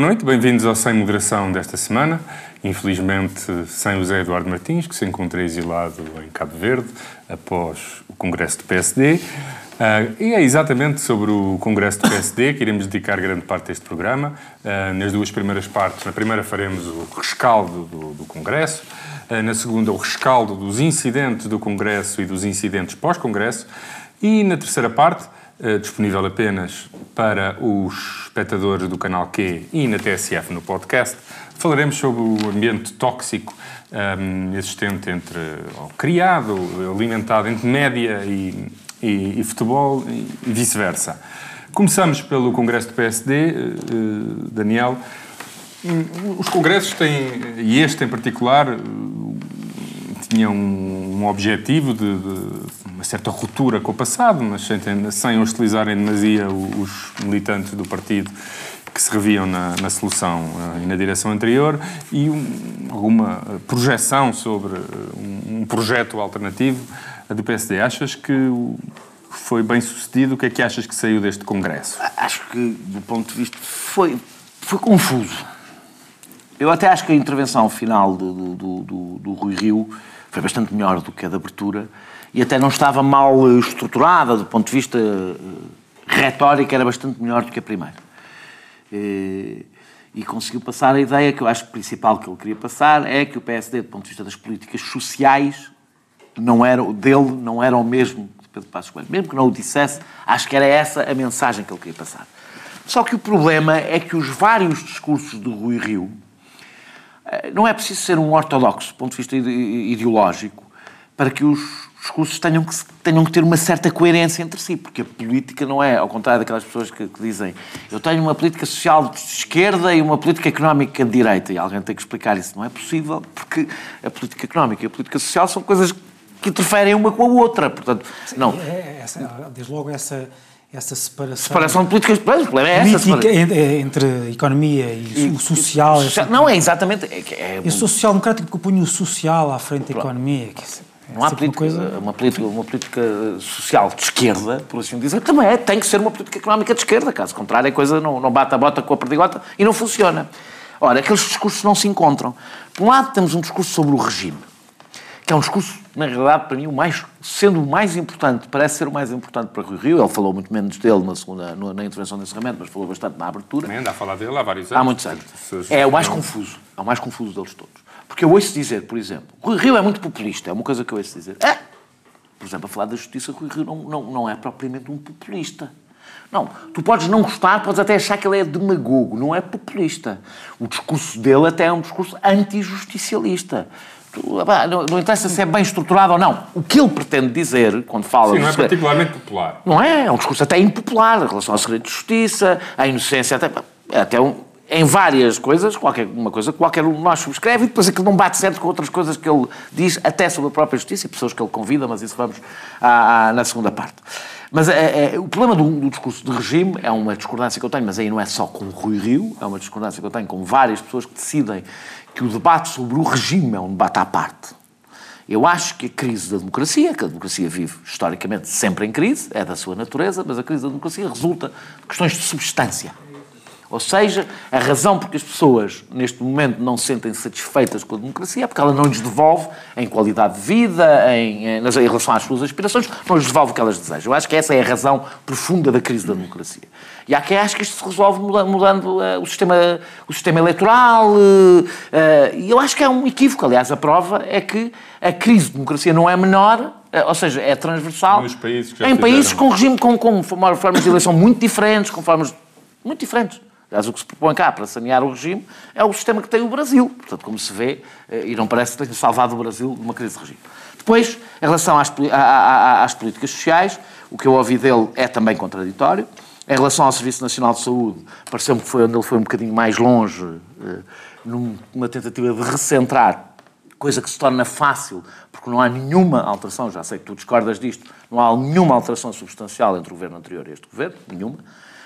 boa noite, bem-vindos ao Sem Moderação desta semana. Infelizmente, sem o Zé Eduardo Martins, que se encontra exilado em Cabo Verde após o Congresso do PSD. Uh, ah, e é exatamente sobre o Congresso do PSD que iremos dedicar grande parte deste programa. Uh, nas duas primeiras partes, na primeira faremos o rescaldo do, do Congresso, uh, na segunda o rescaldo dos incidentes do Congresso e dos incidentes pós-Congresso, e na terceira parte disponível apenas para os espectadores do canal Q e na TSF no podcast. Falaremos sobre o ambiente tóxico um, ehm, existente entre, ou criado, alimentado entre média e, e, e futebol e, vice-versa. Começamos pelo Congresso do PSD, uh, eh, Daniel. Os congressos têm, e este em particular, tinham um, um objetivo de, de uma certa ruptura com o passado, mas sem, sem hostilizar em demasia os militantes do partido que se reviam na, na solução uh, e na direção anterior e um, alguma projeção sobre um, um, projeto alternativo do PSD. Achas que foi bem sucedido? O que é que achas que saiu deste Congresso? Acho que, do ponto de vista, foi, foi confuso. Eu até acho que a intervenção final do, do, do, do Rui Rio foi bastante melhor do que a de abertura e até não estava mal eh, estruturada do ponto de vista eh, retórico, era bastante melhor do que a primeira. E, eh, e conseguiu passar a ideia que eu acho que principal que ele queria passar é que o PSD, do ponto de vista das políticas sociais, não era, dele não era o mesmo de Pedro Passos Coelho. Mesmo que não o dissesse, acho que era essa a mensagem que ele queria passar. Só que o problema é que os vários discursos do Rui Rio, não é preciso ser um ortodoxo do ponto de vista ideológico para que os discursos tenham que, tenham que ter uma certa coerência entre si, porque a política não é, ao contrário daquelas pessoas que, que, dizem eu tenho uma política social de esquerda e uma política económica de direita, e alguém tem que explicar isso. Não é possível, porque a política económica e a política social são coisas que interferem uma com a outra, portanto, não. É, é, essa, desde logo essa essa separação. Separação de políticas. O problema é essa. Política é entre economia e, e o social. social não, é exatamente. É, é, eu sou social-democrático porque eu ponho o social à frente da economia. Que não há política, uma, coisa... uma, política, uma política social de esquerda, por assim dizer, também é, tem que ser uma política económica de esquerda. Caso contrário, a coisa não, não bate a bota com a perdigota e não funciona. Ora, aqueles discursos não se encontram. Por um lado, temos um discurso sobre o regime que é um discurso, na realidade, para mim, o mais, sendo o mais importante, parece ser o mais importante para Rui Rio. Ele falou muito menos dele na, segunda, na intervenção de encerramento, mas falou bastante na abertura. Também anda a falar dele há vários anos. Há muitos anos. É o mais confuso. É o mais confuso deles todos. Porque eu ouço dizer, por exemplo, Rui Rio é muito populista. É uma coisa que eu ouço dizer. É, por exemplo, a falar da justiça, Rui Rio não, não, não é propriamente um populista. Não, tu podes não gostar, podes até achar que ele é demagogo, não é populista. O discurso dele até é um discurso anti-justicialista não, não interessa se é bem estruturado ou não. O que ele pretende dizer, quando fala... Sim, não é particularmente popular. Não é? É um discurso até impopular em relação ao segredo de justiça, à inocência, até, até um, em várias coisas, qualquer uma coisa qualquer um de nós subscreve, e depois aquilo não bate certo com outras coisas que ele diz, até sobre a própria justiça, e pessoas que ele convida, mas isso vamos à, à, na segunda parte. Mas é, é, o problema do, do, discurso de regime é uma discordância que eu tenho, mas aí não é só com o Rui Rio, é uma discordância que eu tenho com várias pessoas que decidem que o debate sobre o regime é um debate à parte. Eu acho que a crise da democracia, que a democracia vive historicamente sempre em crise, é da sua natureza, mas a crise da democracia resulta de questões de substância. Ou seja, a razão porque as pessoas neste momento não se sentem satisfeitas com a democracia é porque ela não lhes devolve em qualidade de vida, em, em, em relação às suas aspirações, não lhes devolve o que elas desejam. Eu acho que essa é a razão profunda da crise da democracia. E há quem acha que isto se resolve mudando, uh, o, sistema, o sistema eleitoral. Uh, uh, e eu acho que é um equívoco. Aliás, a prova é que a crise de democracia não é menor, ou seja, é transversal. Países em países com regime, com, com formas de eleição muito diferentes, com formas muito diferentes. Aliás, o que se propõe cá para sanear o regime é o sistema que tem o Brasil. Portanto, como se vê, eh, e não parece que tenha salvado o Brasil de uma crise de regime. Depois, em relação às, às políticas sociais, o que eu ouvi dele é também contraditório. Em relação ao Serviço Nacional de Saúde, pareceu-me que foi onde ele foi um bocadinho mais longe, eh, numa tentativa de recentrar, coisa que se torna fácil, porque não há nenhuma alteração, já sei que tu discordas disto, não há nenhuma alteração substancial entre o governo anterior e este governo, nenhuma,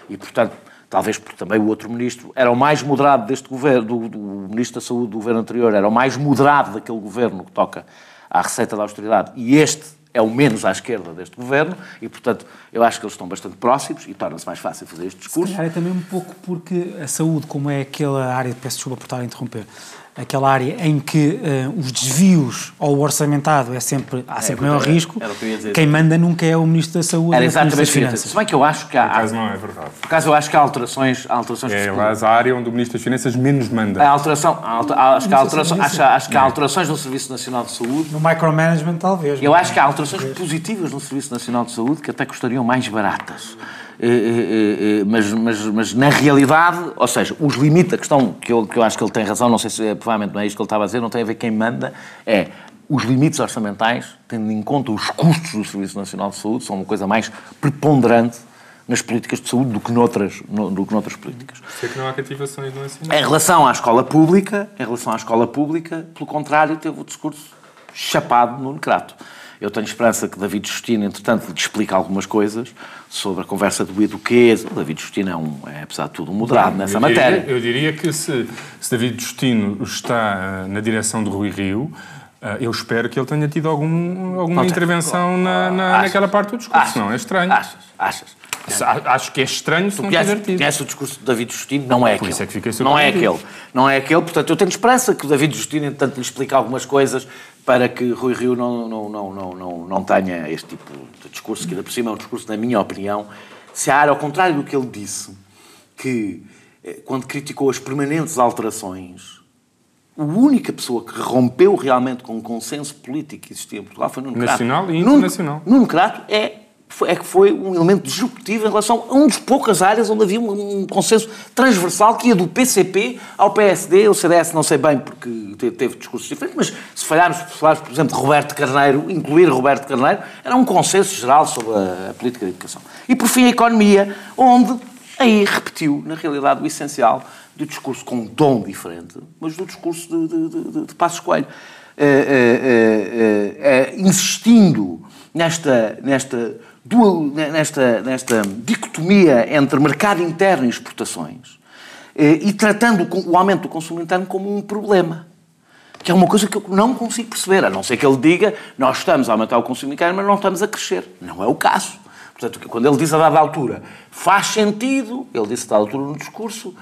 e, portanto, talvez porque também o outro ministro era o mais moderado deste governo, do, do, ministro da Saúde do governo anterior, era o mais moderado daquele governo que toca à receita da austeridade, e este é o menos à esquerda deste governo e, portanto, eu acho que eles estão bastante próximos e torna-se mais fácil fazer este discurso. Se calhar é também um pouco porque a saúde, como é aquela área, peço desculpa por estar a interromper, aquela área em que uh, os desvios ao orçamentado é sempre, há sempre é, maior risco, que quem manda nunca é o Ministro da Saúde era exatamente das Finanças. Se bem que eu acho que há... Por acaso não é verdade. Por acaso eu acho que há alterações... Há alterações é, aliás, a área onde o Ministro das Finanças menos manda. A alteração, a, acho que há alterações, acho, acho que há alterações no Serviço Nacional de Saúde. No micromanagement, talvez. Eu acho que há alterações positivas no Serviço Nacional de Saúde que até custariam mais baratas. Eh, eh, eh, mas, mas, mas na realidade, ou seja, os limites, a questão que eu, que eu acho que ele tem razão, não sei se é, provavelmente não é isto que ele estava a dizer, não tem a ver quem manda, é os limites orçamentais, tendo em conta os custos do Serviço Nacional de Saúde, são uma coisa mais preponderante nas políticas de saúde do que noutras, no, do que noutras políticas. Sei que não há cativações no ensino. Em relação à escola pública, em relação à escola pública, pelo contrário, teve o discurso chapado no necrato. Eu tenho esperança que David Justino, entretanto, lhe explique algumas coisas sobre a conversa do Eduquês. O David Justino é, um, é, apesar de tudo, um moderado nessa eu matéria. Diria, eu diria que se, se David Justino está na direção de Rui Rio, eh, eu espero que ele tenha tido algum, alguma intervenção na, na, naquela parte do discurso, achas, não é estranho. Achas, achas. Acho que é estranho se não tiver tido. Conhece o discurso de David Justino? Não é Por aquele. Isso é não é aquele. Não é aquele. Portanto, eu tenho esperança que o David Justino, entanto, lhe explique algumas coisas para que Rui Rio não, não, não, não, não, não tenha este tipo de discurso, que ainda por cima é um discurso, na minha opinião, se há, ao contrário do que ele disse, que eh, quando criticou as permanentes alterações, a única pessoa que rompeu realmente com o consenso político que existia em Portugal foi Nuno Crato. Nacional e internacional. Nuno, Nuno Crato é é que foi um elemento disruptivo em relação a uma das poucas áreas onde havia um, um, consenso transversal que ia do PCP ao PSD, o CDS não sei bem porque teve, discursos diferentes, mas se falharmos, falarmos, por exemplo, de Roberto Carneiro, incluir Roberto Carneiro, era um consenso geral sobre a, a política de educação. E por fim a economia, onde aí repetiu, na realidade, o essencial do discurso com um tom diferente, mas do discurso de, de, de, de Passos Coelho. É, é, é, insistindo nesta, nesta nesta, nesta dicotomia entre mercado interno e exportações eh, e tratando o aumento do consumo interno como um problema. Que é uma coisa que eu não consigo perceber, a não ser que ele diga nós estamos a aumentar o consumo interno, mas não estamos a crescer. Não é o caso. Portanto, quando ele diz a dada altura faz sentido, ele disse a dada altura no discurso,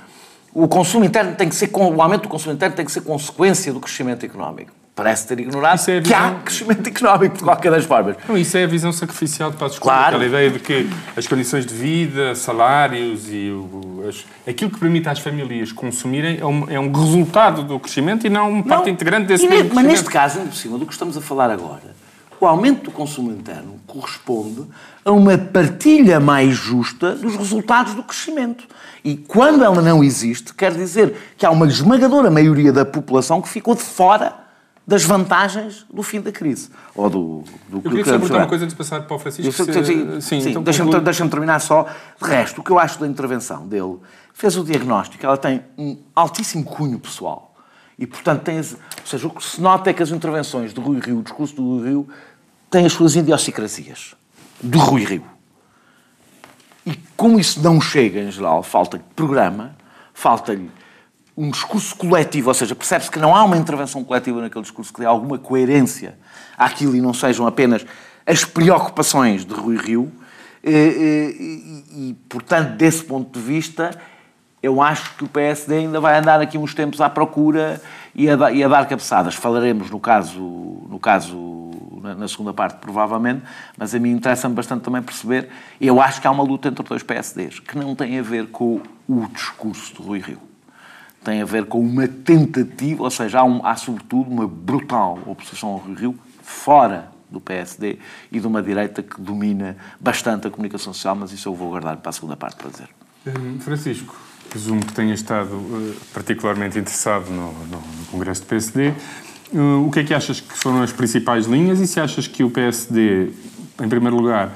o consumo interno tem que ser, o aumento do consumo interno tem que ser consequência do crescimento económico parece ter ignorado é visão... que há crescimento económico de qualquer das formas. Não, isso é a visão sacrificial de Passos claro. aquela ideia de que as condições de vida, salários e o, as, aquilo que permite às famílias consumirem é um, é um resultado do crescimento e não uma parte não, integrante desse mesmo Mas neste caso, por cima do que estamos a falar agora, o aumento do consumo interno corresponde a uma partilha mais justa dos resultados do crescimento. E quando ela não existe, quer dizer que há uma esmagadora maioria da população que ficou de fora das vantagens do fim da crise. Ou do, do eu queria só perguntar uma coisa antes de passar para o Francisco. sim, sim, sim, sim então deixa-me deixa terminar só. De resto, o que eu acho da intervenção dele, fez o diagnóstico, ela tem um altíssimo cunho pessoal. E, portanto, tem, ou seja, o que se nota é que as intervenções de Rui Rio, o discurso do Rui Rio, têm as suas idiosincrasias. De Rui Rio. E como isso não chega, em geral, falta-lhe programa, falta-lhe um discurso coletivo, ou seja, percebe-se que não há uma intervenção coletiva naquele discurso que dê alguma coerência àquilo e não sejam apenas as preocupações de Rui Rio. E, e, e, portanto, desse ponto de vista, eu acho que o PSD ainda vai andar aqui uns tempos à procura e a, e a dar cabeçadas. Falaremos no caso, no caso na, na segunda parte, provavelmente, mas a mim interessa-me bastante também perceber. Eu acho que há uma luta entre dois PSDs que não tem a ver com o discurso de Rui Rio tem a ver com uma tentativa, ou seja, há, um, há sobretudo uma brutal oposição ao Rio Rio fora do PSD e de uma direita que domina bastante a comunicação social, mas isso eu vou guardar para a segunda parte para dizer. Hum, Francisco, presumo que tenha estado uh, particularmente interessado no, no, no, Congresso do PSD. Uh, o que é que achas que foram as principais linhas e se achas que o PSD, em primeiro lugar,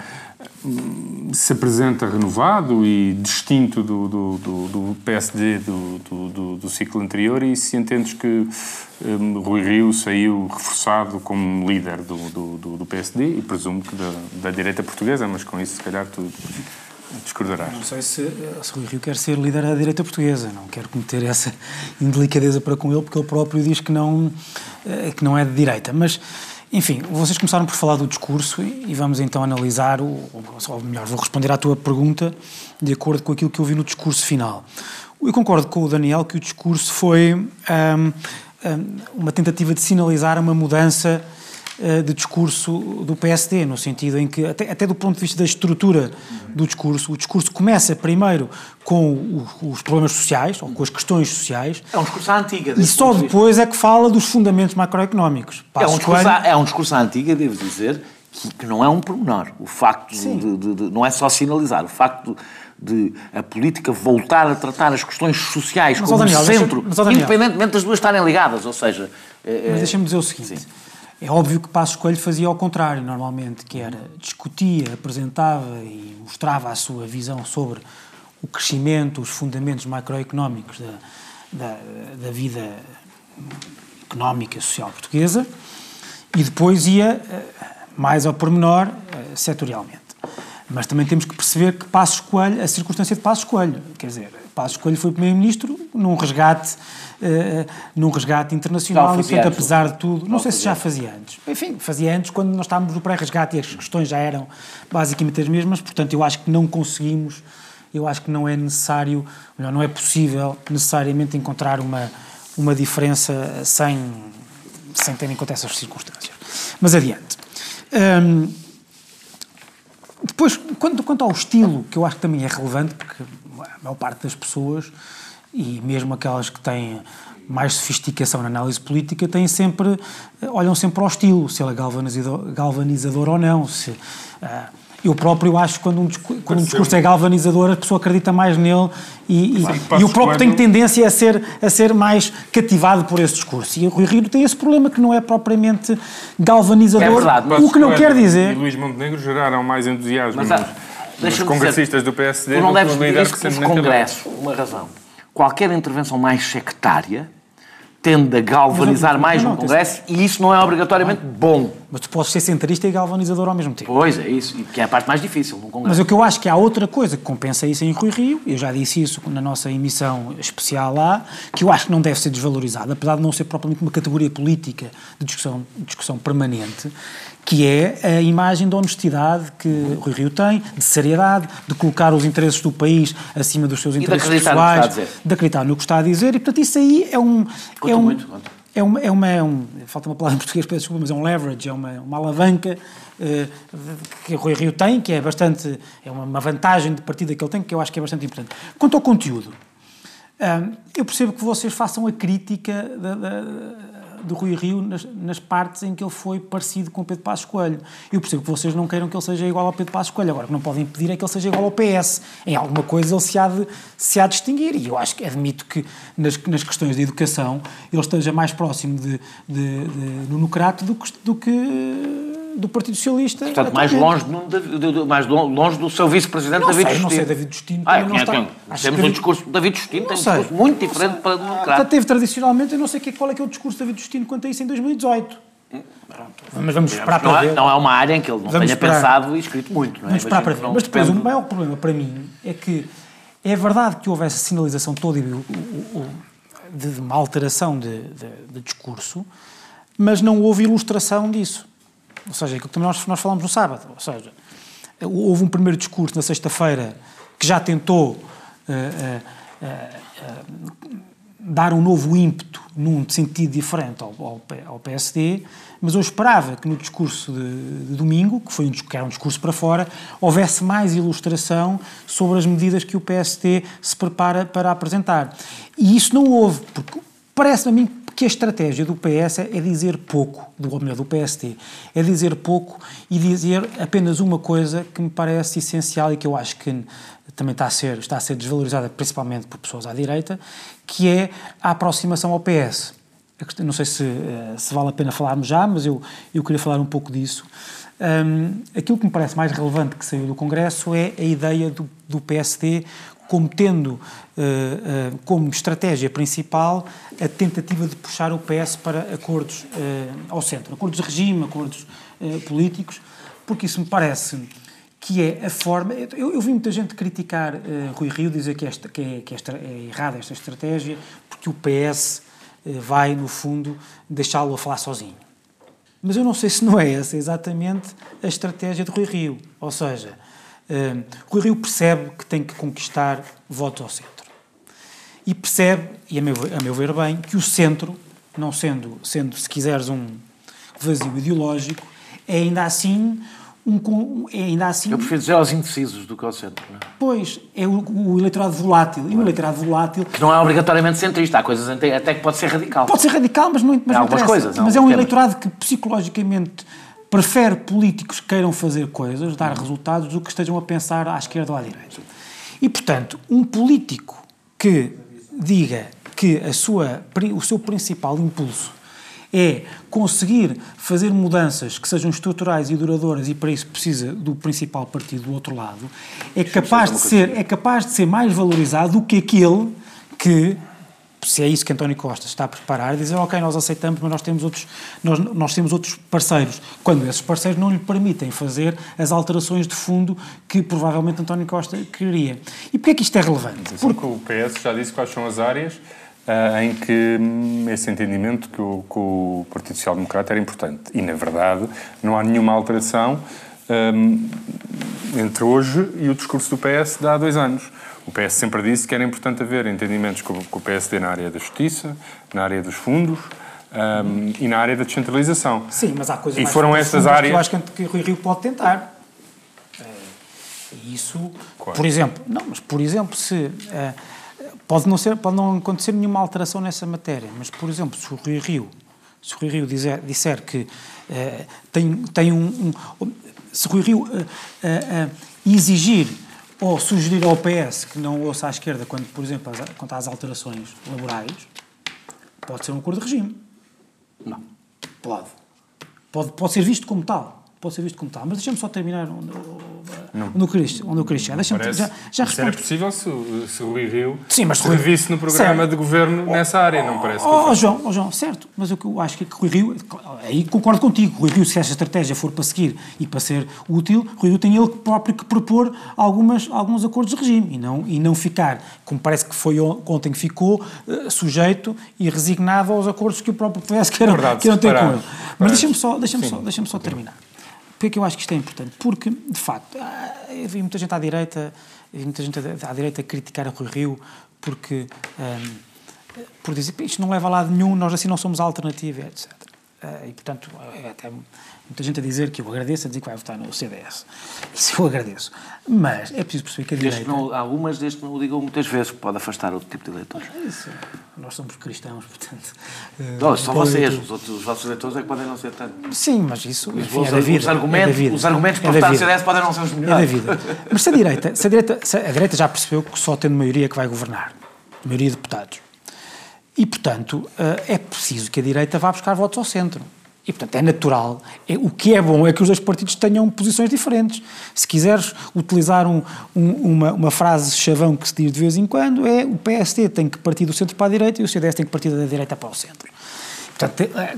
se apresenta renovado e distinto do, do, do, do PSD do, do, ciclo anterior e se entendes que um, Rui Rio saiu reforçado como líder do, PSD e presumo que da, da direita portuguesa, mas com isso se calhar tu discordarás. Não sei se, se Rui Rio quer ser líder da direita portuguesa, não quero cometer essa indelicadeza para com ele porque ele próprio diz que não, eh, que não é de direita, mas Enfim, vocês começaram por falar do discurso e vamos então analisar, o, ou melhor, vou responder à tua pergunta de acordo com aquilo que eu vi no discurso final. Eu concordo com o Daniel que o discurso foi um, um, uma tentativa de sinalizar uma mudança de discurso do PSD, no sentido em que, até, até, do ponto de vista da estrutura do discurso, o discurso começa primeiro com o, os problemas sociais, ou com as questões sociais. É um discurso à antiga. E só depois é que fala dos fundamentos macroeconómicos. É um, discurso, é um discurso à antiga, devo dizer, que, que não é um pormenor. O facto de, de, de, não é só sinalizar, o facto de de a política voltar a tratar as questões sociais mas, como Daniel, centro, mas, Daniel, independentemente das duas estarem ligadas, ou seja... É, mas deixa-me dizer o seguinte, sim. É óbvio que Passos Coelho fazia ao contrário, normalmente, que era discutia, apresentava e mostrava a sua visão sobre o crescimento, os fundamentos macroeconómicos da, da, da vida económica e social portuguesa e depois ia eh, mais ao pormenor eh, setorialmente. Mas também temos que perceber que Passos Coelho, a circunstância de Passos Coelho, quer dizer, Passos Coelho foi primeiro-ministro num resgate, uh, num resgate internacional e, portanto, apesar de tudo, não sei se já fazia antes. Enfim, fazia antes quando nós estávamos no pré-resgate e as questões já eram basicamente as mesmas, portanto, eu acho que não conseguimos, eu acho que não é necessário, melhor, não é possível necessariamente encontrar uma, uma diferença sem, sem ter em conta essas circunstâncias. Mas adiante. Um, depois, quanto, quanto ao estilo, que eu acho que também é relevante, porque a maior parte das pessoas, e mesmo aquelas que têm mais sofisticação na análise política, têm sempre, olham sempre ao estilo, se ele é galvanizador, galvanizador ou não, se... Uh, eu próprio acho que quando um, quando um discurso é galvanizador, a pessoa acredita mais nele e, e, e o próprio tem tendência a ser, a ser mais cativado por esse discurso. E o Rui Rio tem esse problema que não é propriamente galvanizador, é verdade, o que não quer dizer... E Luís Montenegro geraram mais entusiasmo mas, nos, nos congressistas dizer, do PSD não deves dizer que os congressos, uma razão, qualquer intervenção mais sectária tende a galvanizar mais no Congresso e isso não é obrigatoriamente bom. Mas tu podes ser centrista e galvanizador ao mesmo tempo. Pois é, isso, que é a parte mais difícil no Congresso. Mas o que eu acho que há outra coisa que compensa isso em Rui Rio, eu já disse isso na nossa emissão especial lá, que eu acho que não deve ser desvalorizado, apesar de não ser propriamente uma categoria política de discussão, discussão permanente, que é a imagem de honestidade que Rui Rio tem, de seriedade, de colocar os interesses do país acima dos seus interesses de pessoais, de acreditar no que está a dizer, e portanto isso aí é um... Conto é um muito, conto. É uma, é uma, é um, falta uma palavra em português, peço desculpa, mas é um leverage, é uma, uma alavanca uh, que o Rui Rio tem, que é bastante, é uma, vantagem de partida que ele tem, que eu acho que é bastante importante. Quanto ao conteúdo, uh, eu percebo que vocês façam a crítica da, da do Rui Rio nas, nas, partes em que ele foi parecido com o Pedro Passos Coelho. Eu percebo que vocês não queiram que ele seja igual ao Pedro Passos Coelho, agora o que não podem pedir é que ele seja igual ao PS. Em alguma coisa ele se há de, se há de distinguir e eu acho que admito que nas, nas questões de educação ele esteja mais próximo de, de, de Nuno Crato do que, do que do Partido Socialista. Portanto, mais longe, do, mais longe do seu vice-presidente David sei, Justino. Não sei, David Justino. Ah, não está... Temos um discurso de David Justino, tem um discurso muito diferente para democrata. Teve tradicionalmente, eu não sei qual é que é o discurso de David Justino quanto a isso em 2018. Pronto. Mas vamos esperar para não ver. É, não é uma área em que ele não vamos tenha esperar. pensado e escrito muito, não é? Vamos esperar para ver. Mas depois, depende... o maior problema para mim é que é verdade que houve essa sinalização toda de, uma alteração de, de, de discurso, mas não houve ilustração disso. Ou seja, aquilo que nós, nós falamos no sábado. Ou seja, houve um primeiro discurso na sexta-feira que já tentou uh, uh, uh, dar um novo ímpeto num sentido diferente ao, ao, ao, PSD, mas eu esperava que no discurso de, de domingo, que, foi um, que era um discurso para fora, houvesse mais ilustração sobre as medidas que o PSD se prepara para apresentar. E isso não houve, porque parece a mim que a estratégia do PS é dizer pouco, do, melhor, do PST, é dizer pouco e dizer apenas uma coisa que me parece essencial e que eu acho que também está a ser, está a ser desvalorizada principalmente por pessoas à direita, que é a aproximação ao PS. Não sei se, eh, se vale a pena falarmos já, mas eu, eu queria falar um pouco disso. Um, aquilo que me parece mais relevante que saiu do Congresso é a ideia do, do PSD como tendo uh, uh, como estratégia principal a tentativa de puxar o PS para acordos uh, ao centro, acordos de regime, acordos políticos, porque isso me parece que é a forma. Eu, eu vi muita gente criticar Rui Rio, dizer que, esta, que, é, que esta, é errada esta estratégia, porque o PS vai, no fundo, deixá-lo a falar sozinho. Mas eu não sei se não é essa exatamente a estratégia de Rui Rio. Ou seja, uh, Rui Rio percebe que tem que conquistar votos ao centro. E percebe, e a meu, a meu ver bem, que o centro, não sendo, sendo, se quiseres, um vazio ideológico, é ainda assim um, é ainda assim... Eu prefiro dizer aos indecisos do que ao centro. Não? É? Pois, é o, o eleitorado volátil. E o eleitorado volátil... Que não é obrigatoriamente centrista. Há coisas até que pode ser radical. Pode ser radical, mas não, mas não algumas coisas. Mas é um eleitorado que psicologicamente prefere políticos que queiram fazer coisas, dar resultados, do que estejam a pensar à esquerda ou à direita. E, portanto, um político que diga que a sua, o seu principal impulso é conseguir fazer mudanças que sejam estruturais e duradouras e para isso precisa do principal partido do outro lado, é capaz de ser, é capaz de ser mais valorizado do que aquele que se é isso que António Costa está a preparar, dizer, ok, nós aceitamos, mas nós temos outros, nós, nós temos outros parceiros, quando esses parceiros não lhe permitem fazer as alterações de fundo que provavelmente António Costa queria. E porquê é que isto é relevante? Porque o PS já disse quais são as áreas uh, em que hum, esse entendimento que o, que o Partido Social Democrata era importante. E, na verdade, não há nenhuma alteração um, entre hoje e o discurso do PS de há dois anos. O PS sempre disse que era importante haver entendimentos com, com o PSD na área da justiça, na área dos fundos, um, e na área da descentralização. Sim, mas há coisas e foram estas áreas que eu acho que o Rui Rio pode tentar. Eh, e isso, por exemplo, não, mas por exemplo, se uh, Pode não, ser, pode não acontecer nenhuma alteração nessa matéria, mas, por exemplo, se o Rui Rio, se o Rui Rio dizer, disser que eh, tem, tem um, um, Se o Rui Rio exigir ou sugerir ao PS que não ouça à esquerda quando, por exemplo, as, quanto às alterações laborais, pode ser um acordo de regime. Não. Pode. Pode, pode ser visto como tal pode ser visto como tal. Mas deixa-me só terminar onde, onde eu queria onde eu queria chegar. já, já respondo. Era possível se, se o Rui Rio Sim, mas se revisse no programa certo. de governo nessa área, não parece? Oh, oh, João, oh, João, certo, mas o que eu acho que, que o Rui Rio, aí concordo contigo, Rui Rio, se essa estratégia for para seguir e para ser útil, Rui Rio tem ele próprio que propor algumas, alguns acordos de regime e não, e não ficar, como parece que foi ontem que ficou, uh, sujeito e resignado aos acordos que o próprio PS quer, Verdade, ter com ele. Mas deixa-me só, deixa só, deixa só terminar. Porquê que eu acho que isto é importante? Porque, de facto, ah, vi muita gente à direita, muita gente à direita criticar a Rui Rio porque, um, por dizer, isto não leva a lado nenhum, nós assim não somos alternativa, etc. Uh, e, portanto, é até muita gente a dizer que eu agradeço, a dizer que vai votar no CDS. Isso eu agradeço. Mas é preciso perceber que a desde direita... Não, algumas, desde que não o digam muitas vezes, pode afastar outro tipo de eleitores. É isso. Nós somos cristãos, portanto... Não, são vocês, os, outros, os vossos eleitores é que podem não ser tanto. Sim, mas isso enfim, é da vida. Os argumentos, é vida. Os argumentos para é votar no CDS podem não ser os melhores. É da vida. Mas se a direita, se a direita, se a direita já percebeu que só tendo maioria que vai governar, maioria de deputados, e, portanto, eh, é preciso que a direita vá buscar votos ao centro. E, portanto, é natural. É, o que é bom é que os dois partidos tenham posições diferentes. Se quiseres utilizar um, um, uma, uma, frase chavão que se diz de vez em quando, é o PSD tem que partir do centro para a direita e o CDS tem que partir da direita para o centro. Portanto, é,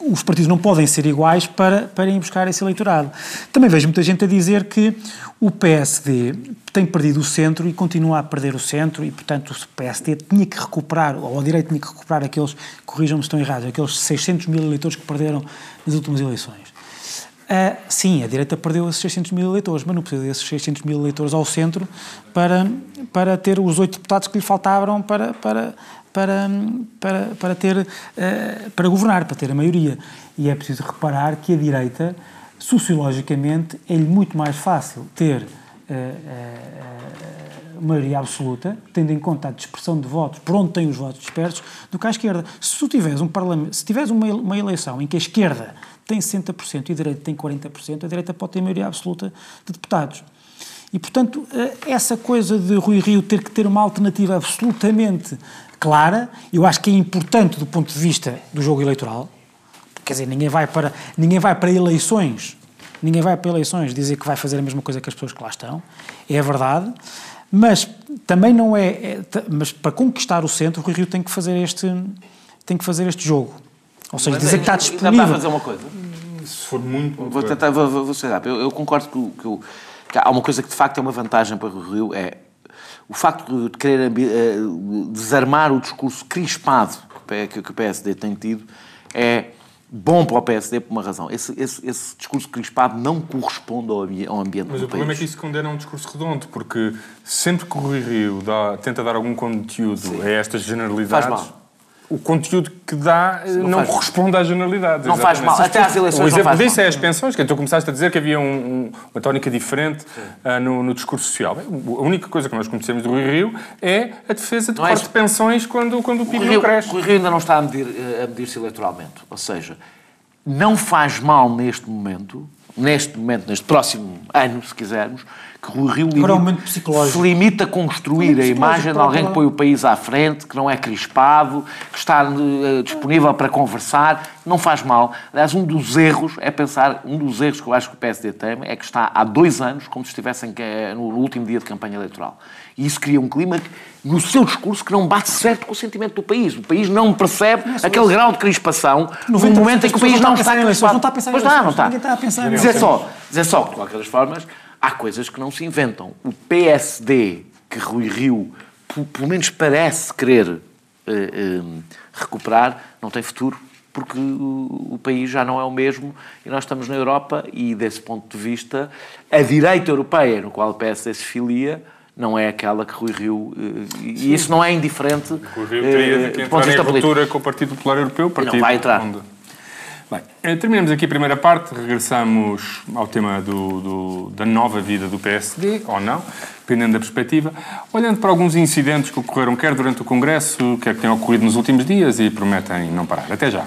os partidos não podem ser iguais para, para ir buscar esse eleitorado. Também vejo muita gente a dizer que o PSD tem perdido o centro e continua a perder o centro e, portanto, o PSD tinha que recuperar, ou a direita tinha que recuperar aqueles, corrijam-me se estão errados, aqueles 600 mil eleitores que perderam nas últimas eleições. Uh, sim, a direita perdeu esses 600 mil eleitores, mas não precisa desses 600 mil eleitores ao centro para, para ter os oito deputados que lhe faltavam para, para, para, para, para, ter, uh, para governar, para ter a maioria. E é preciso reparar que a direita, sociologicamente, é-lhe muito mais fácil ter uh, uh, maioria absoluta, tendo em conta a dispersão de votos, por onde tem os votos dispersos, do que à esquerda. Se tu tiveres um parlamento, se tiveres uma eleição em que a esquerda tem 60% e a direita tem 40%, a direita pode ter maioria absoluta de deputados. E, portanto, essa coisa de Rui Rio ter que ter uma alternativa absolutamente clara, eu acho que é importante do ponto de vista do jogo eleitoral, quer dizer, ninguém vai para, ninguém vai para eleições, ninguém vai para eleições dizer que vai fazer a mesma coisa que as pessoas que lá estão, é verdade, mas também não é, é mas para conquistar o centro, o Rui Rio tem que fazer este, tem que fazer este jogo, ou seja, mas dizer é, que está disponível. Dá para fazer uma coisa? Se for muito... Vou tentar, vou, vou, vou ser rápido. Eu, eu concordo que, que, que, há uma coisa que de facto é uma vantagem para o Rio, é o facto de querer uh, desarmar o discurso crispado que, o PSD tem tido é bom para o PSD por uma razão. Esse, esse, esse discurso crispado não corresponde ao, ambi ao ambiente Mas do o problema país. é que isso condena um discurso redondo, porque sempre que o Rui Rio dá, tenta dar algum conteúdo Sim. a estas generalidades... Faz mal o conteúdo que dá eh, não, não corresponde às generalidades. Não faz mal, até às eleições. O exemplo disso é as pensões, que tu começaste a dizer que havia um, um, uma tónica diferente uh, no, no, discurso social. Bem, a única coisa que nós conhecemos do Rui Rio é a defesa de corte é de pensões quando, quando o PIB o Rio, não cresce. O Rui Rio ainda não está a medir-se a medir eleitoralmente. Ou seja, não faz mal neste momento, neste momento, neste próximo ano, se quisermos, que o Rio limita, se limita a construir a imagem de alguém que põe o país à frente, que não é crispado, que está uh, disponível para conversar, não faz mal. Aliás, um dos erros é pensar, um dos erros que eu acho que o PSD tem é que está há dois anos como se estivessem no último dia de campanha eleitoral. E isso cria um clima que, no seu discurso que não bate certo com o sentimento do país. O país não percebe não aquele grau de crispação no momento em que o país não está, a pensar Não está a pensar pois não, não está. Ninguém está a pensar dizer só, dizer só que, de qualquer das formas, há coisas que não se inventam. O PSD, que Rui Rio, pelo menos parece querer uh, uh, recuperar, não tem futuro, porque o, o, país já não é o mesmo e nós estamos na Europa e, desse ponto de vista, a direita europeia, no qual o PSD se filia, não é aquela que Rui Rio. Uh, e isso não é indiferente. Rui Rio teria que entrar em ruptura com o Partido Popular Europeu. Partido não vai entrar. Onde... Bem, eh, terminamos aqui a primeira parte, regressamos ao tema do, do, da nova vida do PSD, ou não, dependendo da perspectiva, olhando para alguns incidentes que ocorreram quer durante o Congresso, quer que tenham ocorrido nos últimos dias e prometem não parar. Até já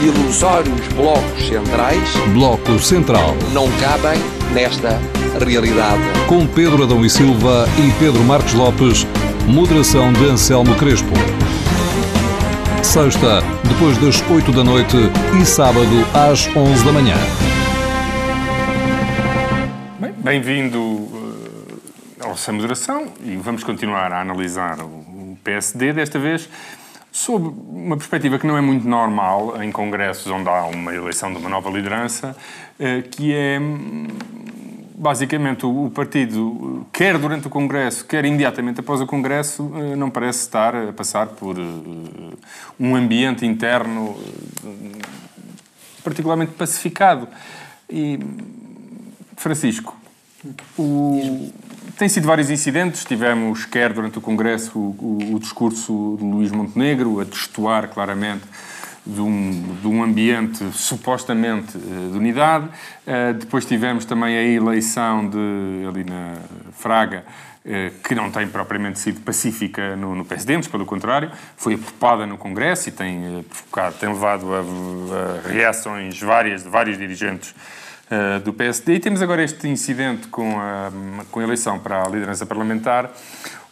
ilusórios blocos centrais. Bloco Central. Não cabem nesta realidade. Com Pedro Adão e Silva e Pedro Marcos Lopes, moderação de Anselmo Crespo. Sexta, depois das 8 da noite e sábado às 11 da manhã. Bem-vindo uh, ao Sem Moderação e vamos continuar a analisar o PSD, desta vez sob uma perspectiva que não é muito normal em congressos onde há uma eleição de uma nova liderança, eh, que é basicamente o partido, quer durante o Congresso, quer imediatamente após o Congresso, eh, não parece estar a passar por eh, um ambiente interno particularmente pacificado. E, Francisco, o, tem sido vários incidentes. Tivemos, quer durante o Congresso, o, o, discurso de Luís Montenegro, a testuar claramente de um, de um ambiente supostamente uh, de unidade. Uh, depois tivemos também a eleição de, ali na Fraga, uh, que não tem propriamente sido pacífica no, no PSD, mas pelo contrário, foi apropada no Congresso e tem, provocado, tem levado a, a reações várias de vários dirigentes uh, do PSD. E temos agora este incidente com a, com a eleição para a liderança parlamentar,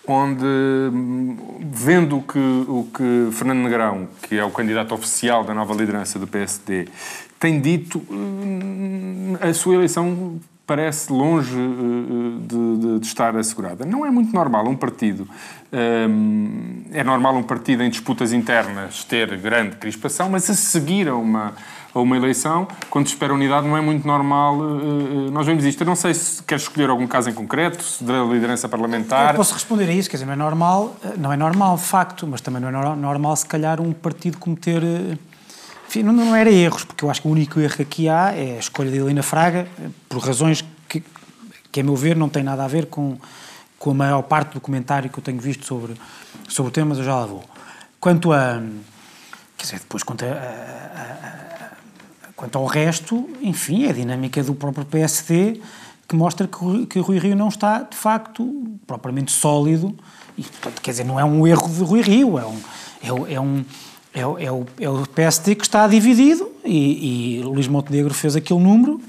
onde, vendo o que, o que Fernando Negrão, que é o candidato oficial da nova liderança do PSD, tem dito, eh, a sua eleição parece longe eh, de, de, de, estar assegurada. Não é muito normal um partido, é normal um partido em disputas internas ter grande crispação, mas a seguir a uma a uma eleição, quando se espera unidade, não é muito normal. Uh, nós vemos isto. Eu não sei se quer escolher algum caso em concreto, da liderança parlamentar. Eu posso responder a isso, quer dizer, não é normal, eh, não é normal, facto, mas também não é normal, se calhar, um partido cometer. Enfim, não, não era erros, porque eu acho que o único erro que aqui há é a escolha de Helena Fraga, por razões que, que, a meu ver, não tem nada a ver com, com a maior parte do comentário que eu tenho visto sobre, sobre o tema, mas eu já lá vou. Quanto a. Quer dizer, depois, quanto a, a Quanto ao resto, enfim, é a dinâmica do próprio PSD que mostra que, que Rui Rio não está, de facto, propriamente sólido e, portanto, quer dizer, não é um erro de Rui Rio, é um, é, é um, é, é, o, é o PSD que está dividido e, e Luís Montenegro fez aquele número,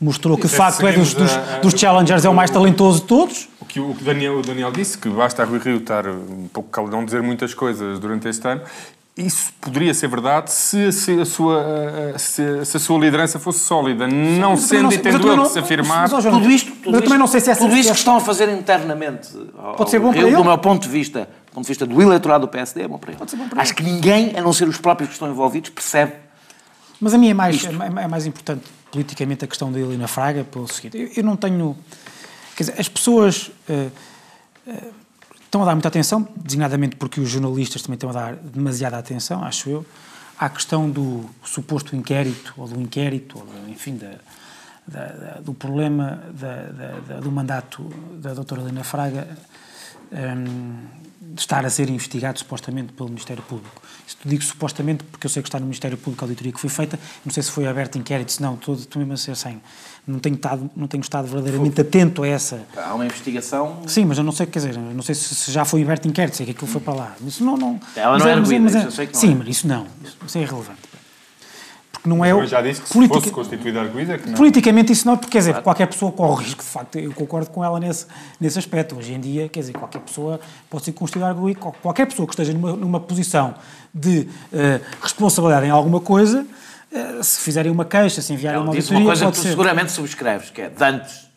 mostrou que, de facto, é dos, dos, dos challengers é o mais talentoso de todos. O que o Daniel, o Daniel disse, que basta a Rui Rio estar um pouco calão dizer muitas coisas durante este ano isso poderia ser verdade se, se, a, sua, se, se a sua liderança fosse sólida. Não eu sendo e tendo eu ele que se afirmar. mas, Tudo isto, tudo eu também não sei se essa tudo isto que estão a fazer internamente, ao- Pode ser bom para Rio, ele? do meu ponto de vista, do ponto de vista do eleitorado do PSD, é bom para ele. Pode ser bom para Acho que ninguém, a não ser os próprios que estão envolvidos, percebe. Mas a mim é mais, é, é mais importante politicamente a questão da Helena Fraga, pelo seguinte, eu, eu não tenho... Quer dizer, as pessoas eh, eh, estão a dar muita atenção, designadamente porque os jornalistas também estão a dar demasiada atenção, acho eu, à questão do suposto inquérito, ou do inquérito, ou do, enfim, da, da- da- do problema do mandato da doutora Helena Fraga hum, estar a ser investigado supostamente pelo Ministério Público. Isto digo supostamente porque eu sei que está no Ministério Público a auditoria que foi feita, não sei se foi aberto inquérito, se não, estou, estou mesmo a ser sem. Não tenho estado, não tenho estado verdadeiramente atento a essa. Há uma investigação. Sim, mas eu não sei, quer dizer, não sei se se já foi aberto inquérito, sei que aquilo foi para lá. Isso não, não, Ela mas não é mas arguida, mas isso eu sei que não Sim, é. mas isso não, isso, isso é irrelevante. Porque não é o. Eu já disse que se politica- fosse constituída arguida, que não. Politicamente isso não, porque quer dizer, qualquer pessoa corre risco, de facto, eu concordo com ela nesse, nesse aspecto. Hoje em dia, quer dizer, qualquer pessoa pode ser constituída arguído, qual- qualquer pessoa que esteja numa, numa posição de eh, responsabilidade em alguma coisa, eh, se fizerem uma queixa, se enviarem uma disse auditoria, uma coisa que tu ser. seguramente subscreves, que é de antes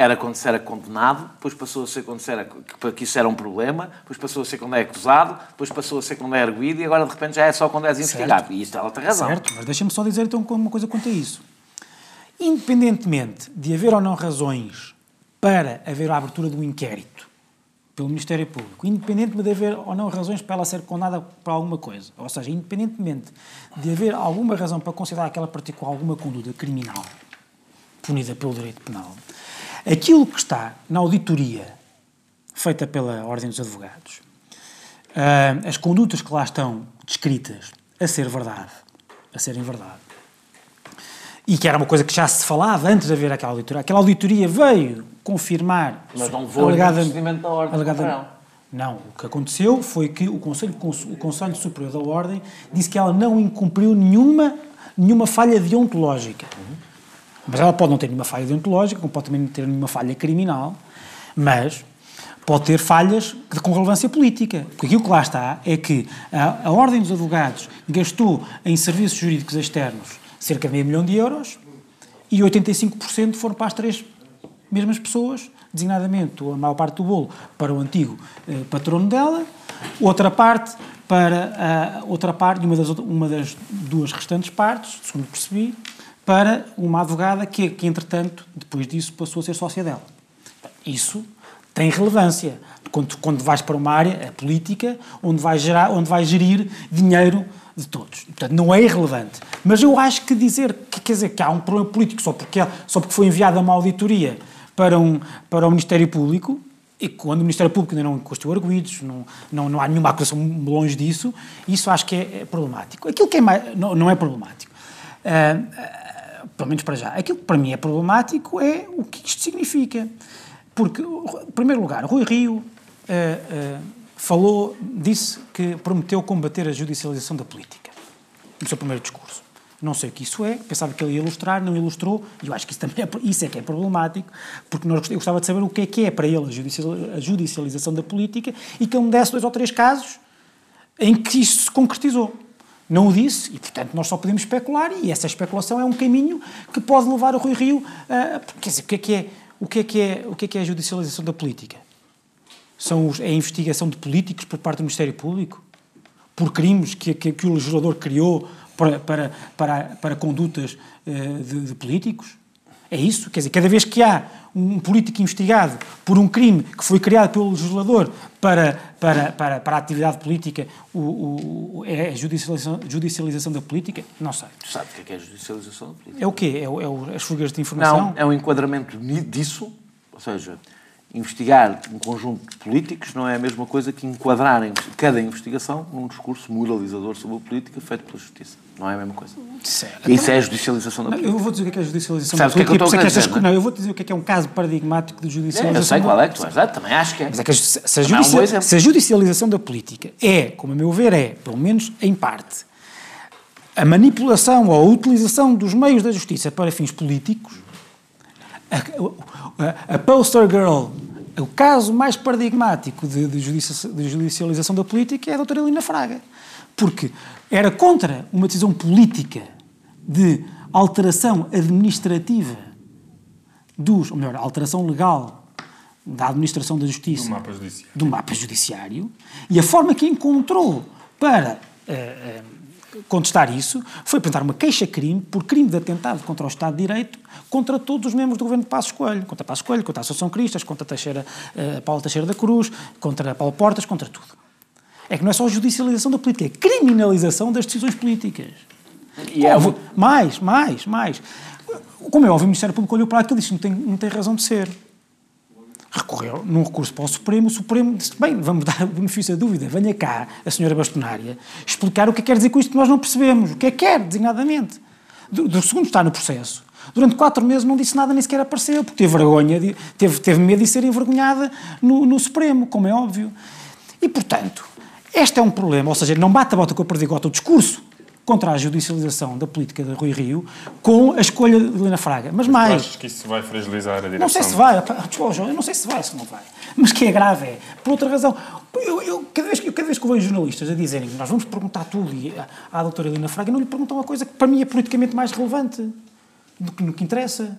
era quando se era condenado, depois passou a ser quando se era, que, que isso era um problema, depois passou a ser quando é acusado, depois passou a ser quando é arguído e agora de repente já é só quando és investigado. E isso ela tem razão. Certo, mas deixa-me só dizer então uma coisa quanto a isso. Independentemente de haver ou não razões para haver a abertura do inquérito pelo Ministério Público, independentemente de haver ou não razões para ela ser condenada por alguma coisa, ou seja, independentemente de haver alguma razão para considerar aquela particular alguma conduta criminal punida pelo direito penal, aquilo que está na auditoria feita pela Ordem dos Advogados, ah, as condutas que lá estão descritas a ser verdade, a serem verdade, e que era uma coisa que já se falava antes de haver aquela auditoria. Aquela auditoria veio confirmar. Mas não foi no procedimento da ordem alegada- ela. Não, o que aconteceu foi que o Conselho, Cons- o Conselho Superior da Ordem disse que ela não incumpriu nenhuma, nenhuma falha deontológica. Mas ela pode não ter nenhuma falha deontológica, como pode também não ter nenhuma falha criminal, mas pode ter falhas com relevância política. Porque aquilo que lá está é que a, a Ordem dos Advogados gastou em serviços jurídicos externos cerca de meio milhão de euros e 85% foram para as três mesmas pessoas, designadamente a maior parte do bolo para o antigo eh, patrono dela, outra parte para a outra parte, e uma das, uma das duas restantes partes, segundo percebi, para uma advogada que, que, entretanto, depois disso, passou a ser sócia dela. Isso tem relevância. Quando, quando vais para uma área, a política, onde vais, gerar, onde vais gerir dinheiro de todos. Portanto, não é irrelevante. Mas eu acho que dizer que, quer dizer, que há um problema político só porque, só porque foi enviada uma auditoria para, um, para o Ministério Público, e quando o Ministério Público ainda não constituiu arguídos, não, não, não há nenhuma acusação longe disso, isso acho que é, é problemático. Aquilo que é mais, não, não é problemático. Ah, pelo menos para já. Aquilo que para mim é problemático é o que isto significa. Porque, em primeiro lugar, Rui Rio ah, ah, falou, disse que prometeu combater a judicialização da política no seu primeiro discurso. Não sei o que isso é, pensava que ele ia ilustrar, não ilustrou, e eu acho que isso também é, isso é que é problemático, porque nós, eu gostava de saber o que é que é para ele a judicial- a judicialização da política e que ele me desse dois ou três casos em que isso se concretizou. Não o disse, e portanto nós só podemos especular, e essa especulação é um caminho que pode levar o Rui Rio a. Quer dizer, o que é que é, o que é, que é, o que é, que é a judicialização da política? São os, é a investigação de políticos por parte do Ministério Público? Por crimes que, que, que o legislador criou para, para, para, para condutas eh, de, de políticos? É isso? Quer dizer, cada vez que há um político investigado por um crime que foi criado pelo legislador para, para, para, para a atividade política, o, o, é a judicialização, judicialização da política? Não sei. Tu sabes o que é, é a judicialização da política? É o quê? É, o- é as fugas de informação? Não, é um enquadramento disso, ou seja, investigar um conjunto de políticos não é a mesma coisa que enquadrar cada investigação num discurso moralizador sobre a política feito pela Justiça. Não é a mesma coisa. Certo. E isso é a judicialização da política. eu vou dizer o que é que é a judicialização Sabes da o que é que eu política. é dizer, não é? não, eu vou dizer o que é que é um caso paradigmático de É, judicialização. eu sei qual é que tu és, ah, também acho que é. Mas é que a, se, a Também é um judici- se a judicialização da política é, como a meu ver é, pelo menos em parte, a manipulação ou a utilização dos meios da justiça para fins políticos, a, a- a poster girl o caso mais paradigmático de, de judicialização da política é a doutora Helena Fraga. Porque era contra uma decisão política de alteração administrativa dos, ou melhor, alteração legal da administração da justiça. Do mapa judiciário, do mapa judiciário. E a forma que encontrou para uh, uh, contestar isso foi apresentar uma queixa-crime por crime de atentado contra o Estado de Direito contra todos os membros do governo de Passos Coelho, contra Passos Coelho, contra a Associação Cristas, contra Teixeira, uh, Paulo Teixeira da Cruz, contra Paulo Portas, contra tudo. É que não é só a judicialização da política, é a criminalização das decisões políticas. E é mais, mais, mais. Como é óbvio, o Ministério Público olhou para aquilo e disse não tem, não tem razão de ser. Recorreu num recurso para o Supremo, o Supremo disse, bem, vamos dar o benefício da dúvida, venha cá a senhora bastonária explicar o que é que quer dizer com isto que nós não percebemos, o que é que quer, designadamente. Do, do segundo está no processo. Durante quatro meses não disse nada, nem sequer apareceu, porque teve vergonha, de, teve, teve medo de ser envergonhada no, no Supremo, como é óbvio. E, portanto, este é um problema, ou seja, não bate a bota com a perdigota o discurso contra a judicialização da política de Rui Rio com a escolha de Helena Fraga. Mas, Mas mais... achas que isso vai fragilizar a direção? Não sei se vai, eu não sei se vai, se não vai. Mas que é grave é, por outra razão, eu, eu, cada, vez, eu, cada vez que eu vejo jornalistas a dizerem que nós vamos perguntar tudo e à, à doutora Helena Fraga, não lhe perguntam uma coisa que para mim é politicamente mais relevante do que, no que interessa,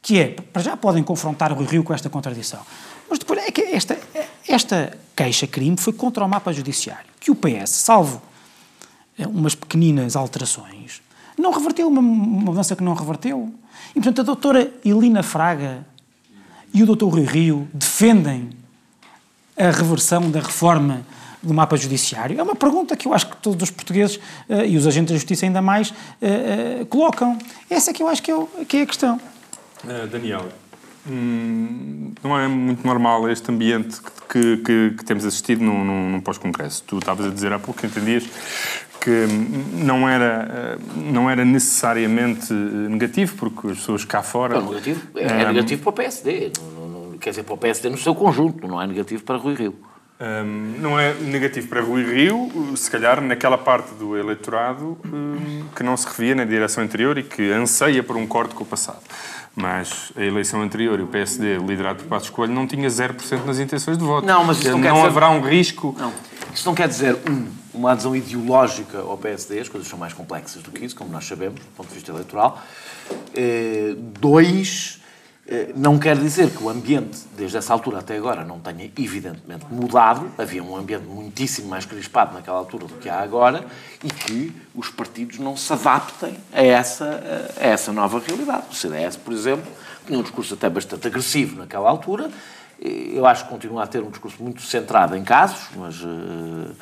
que é, para já podem confrontar o Rui Rio com esta contradição. Mas depois é que esta, esta queixa-crime foi contra o mapa judiciário, que o PS, salvo umas pequeninas alterações, não reverteu, uma, mudança que não reverteu. E, portanto, a doutora Elina Fraga e o doutor Rui Rio defendem a reversão da reforma do mapa judiciário? É uma pergunta que eu acho que todos os portugueses uh, e os agentes da justiça ainda mais uh, uh, colocam. Essa é que eu acho que é, é a questão. Daniel, hum, não é muito normal este ambiente que, que, que temos assistido num, num pós-congresso. Tu estavas a dizer há pouco que entendias que não era, não era necessariamente negativo, porque as pessoas cá fora... Não, negativo, é, é negativo para o PSD, não, não, quer dizer, para o PSD no seu conjunto, não é negativo para Rui Rio. Um, não é negativo para Rui Rio, se calhar naquela parte do eleitorado um, que não se revia na direção anterior e que anseia por um corte com o passado. Mas a eleição anterior e o PSD, liderado por Passos Coelho, não tinha 0% nas intenções de voto. Não, mas isso não, não dizer... haverá um risco. Não. Isso não quer dizer, um, uma adesão ideológica ao PSD, as coisas são mais complexas do que isso, como nós sabemos, do ponto de vista eleitoral. Uh, dois, uh, não quer dizer que o ambiente, desde essa altura até agora, não tenha evidentemente mudado. Havia um ambiente muitíssimo mais crispado naquela altura do que há agora e que os partidos não se adaptem a essa, a essa nova realidade. O CDS, por exemplo, tinha um discurso até bastante agressivo naquela altura. Eu acho que continua a ter um discurso muito centrado em casos, mas. Uh,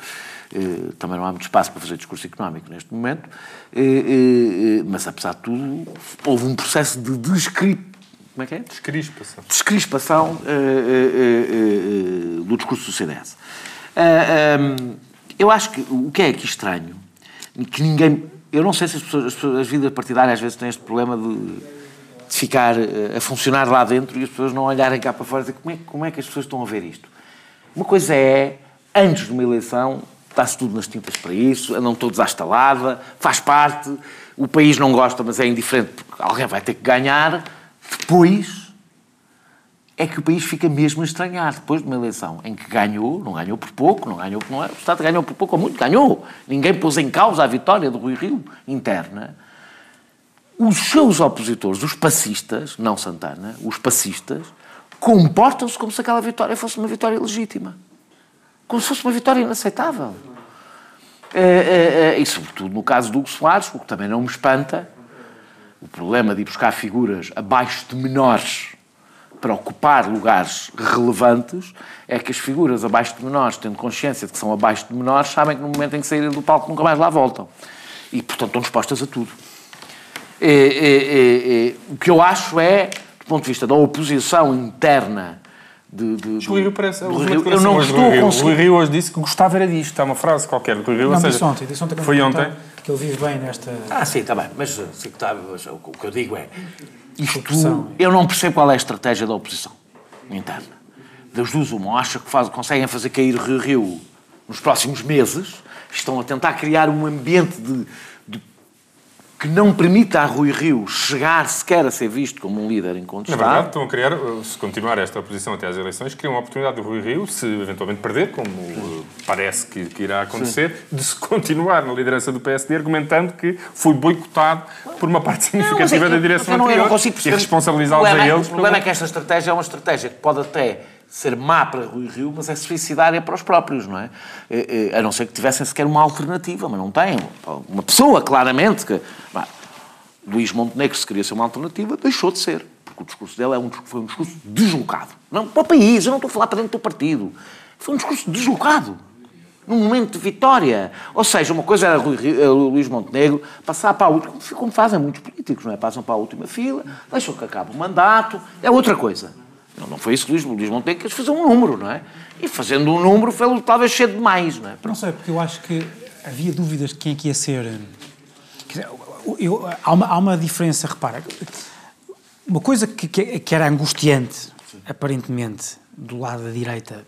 eh, também não há muito espaço para fazer discurso económico neste momento, eh, eh, mas apesar de tudo, houve um processo de descrip... Como é que é? Descrispação. Descrispação do discurso do CDS. eu acho que o que é aqui estranho, que ninguém. Eu não sei se as, pessoas, as vidas partidárias às vezes têm este problema de, de ficar a funcionar lá dentro e as pessoas não olharem cá para fora e dizer como é, como é que as pessoas estão a ver isto. Uma coisa é, antes de uma eleição, está-se tudo nas tintas para isso, andam todos à estalada, faz parte, o país não gosta, mas é indiferente, porque alguém vai ter que ganhar. Depois é que o país fica mesmo a estranhar, depois de uma eleição em que ganhou, não ganhou por pouco, não ganhou por não é, o Estado ganhou por pouco ou muito, ganhou. Ninguém pôs em causa a vitória do Rui Rio interna. Os seus opositores, os passistas, não Santana, os passistas, comportam-se como se aquela vitória fosse uma vitória legítima como se fosse uma vitória inaceitável. É, é, é, e, sobretudo, no caso do Hugo Soares, o que também não me espanta, o problema de ir buscar figuras abaixo de menores para ocupar lugares relevantes é que as figuras abaixo de menores, tendo consciência de que são abaixo de menores, sabem que no momento em que saírem do palco nunca mais lá voltam. E, portanto, estão dispostas a tudo. É, é, é, o que eu acho é, do ponto de vista da oposição interna de, de, Rui Rio parece. Do Rio, eu não estou a conseguir. O Rui Rio hoje disse que gostava era disto. Há uma frase qualquer do Rui Rio. Não, seja, disse ontem. Disse ontem foi ontem. Que ele vive bem nesta. Ah, sim, está bem. Mas, sim, tá, mas o que eu digo é. Isto, eu não percebo qual é a estratégia da oposição interna. Das duas, uma, acha que faz, conseguem fazer cair o Rio Rio nos próximos meses, estão a tentar criar um ambiente de, de não permita a Rui Rio chegar sequer a ser visto como um líder Na incontestável. verdade, estão a criar, uh, se continuar esta oposição até às eleições, criam uma oportunidade do Rui Rio, se eventualmente perder, como uh, parece que, que irá acontecer, de se continuar na liderança do PSD, argumentando que foi boicotado por uma parte significativa Não, mas é- da direção eu não, eu não consigo e perceber. responsabilizá-los O a é- eles. O problema pelo- é que esta estratégia é uma estratégia que pode até ser má para Rui Rio, mas é suicidária para os próprios, não é? Eh, eh, A não ser que tivessem sequer uma alternativa, mas não têm. Uma pessoa, claramente, que... Bah, Luís Montenegro, se queria ser uma alternativa, deixou de ser. Porque o discurso dele é um, foi um discurso deslocado. Não para o país, eu não estou a falar para dentro do partido. Foi um discurso deslocado. Num momento de vitória. Ou seja, uma coisa era eh, Luís Montenegro passar para a última, como fazem muitos políticos, não é? Passam para a última fila, deixam que acabe o mandato, é outra coisa. Não, não foi isso que Luís, Luís Montenegro quis fazer um número, não é? E fazendo um número, foi talvez cedo demais, não é? Não sei, porque eu acho que havia dúvidas de quem é que ia ser. eh, dizer, eu- há, uma, há uma diferença, repara. Uma coisa que, que, que era angustiante, aparentemente, do lado da direita,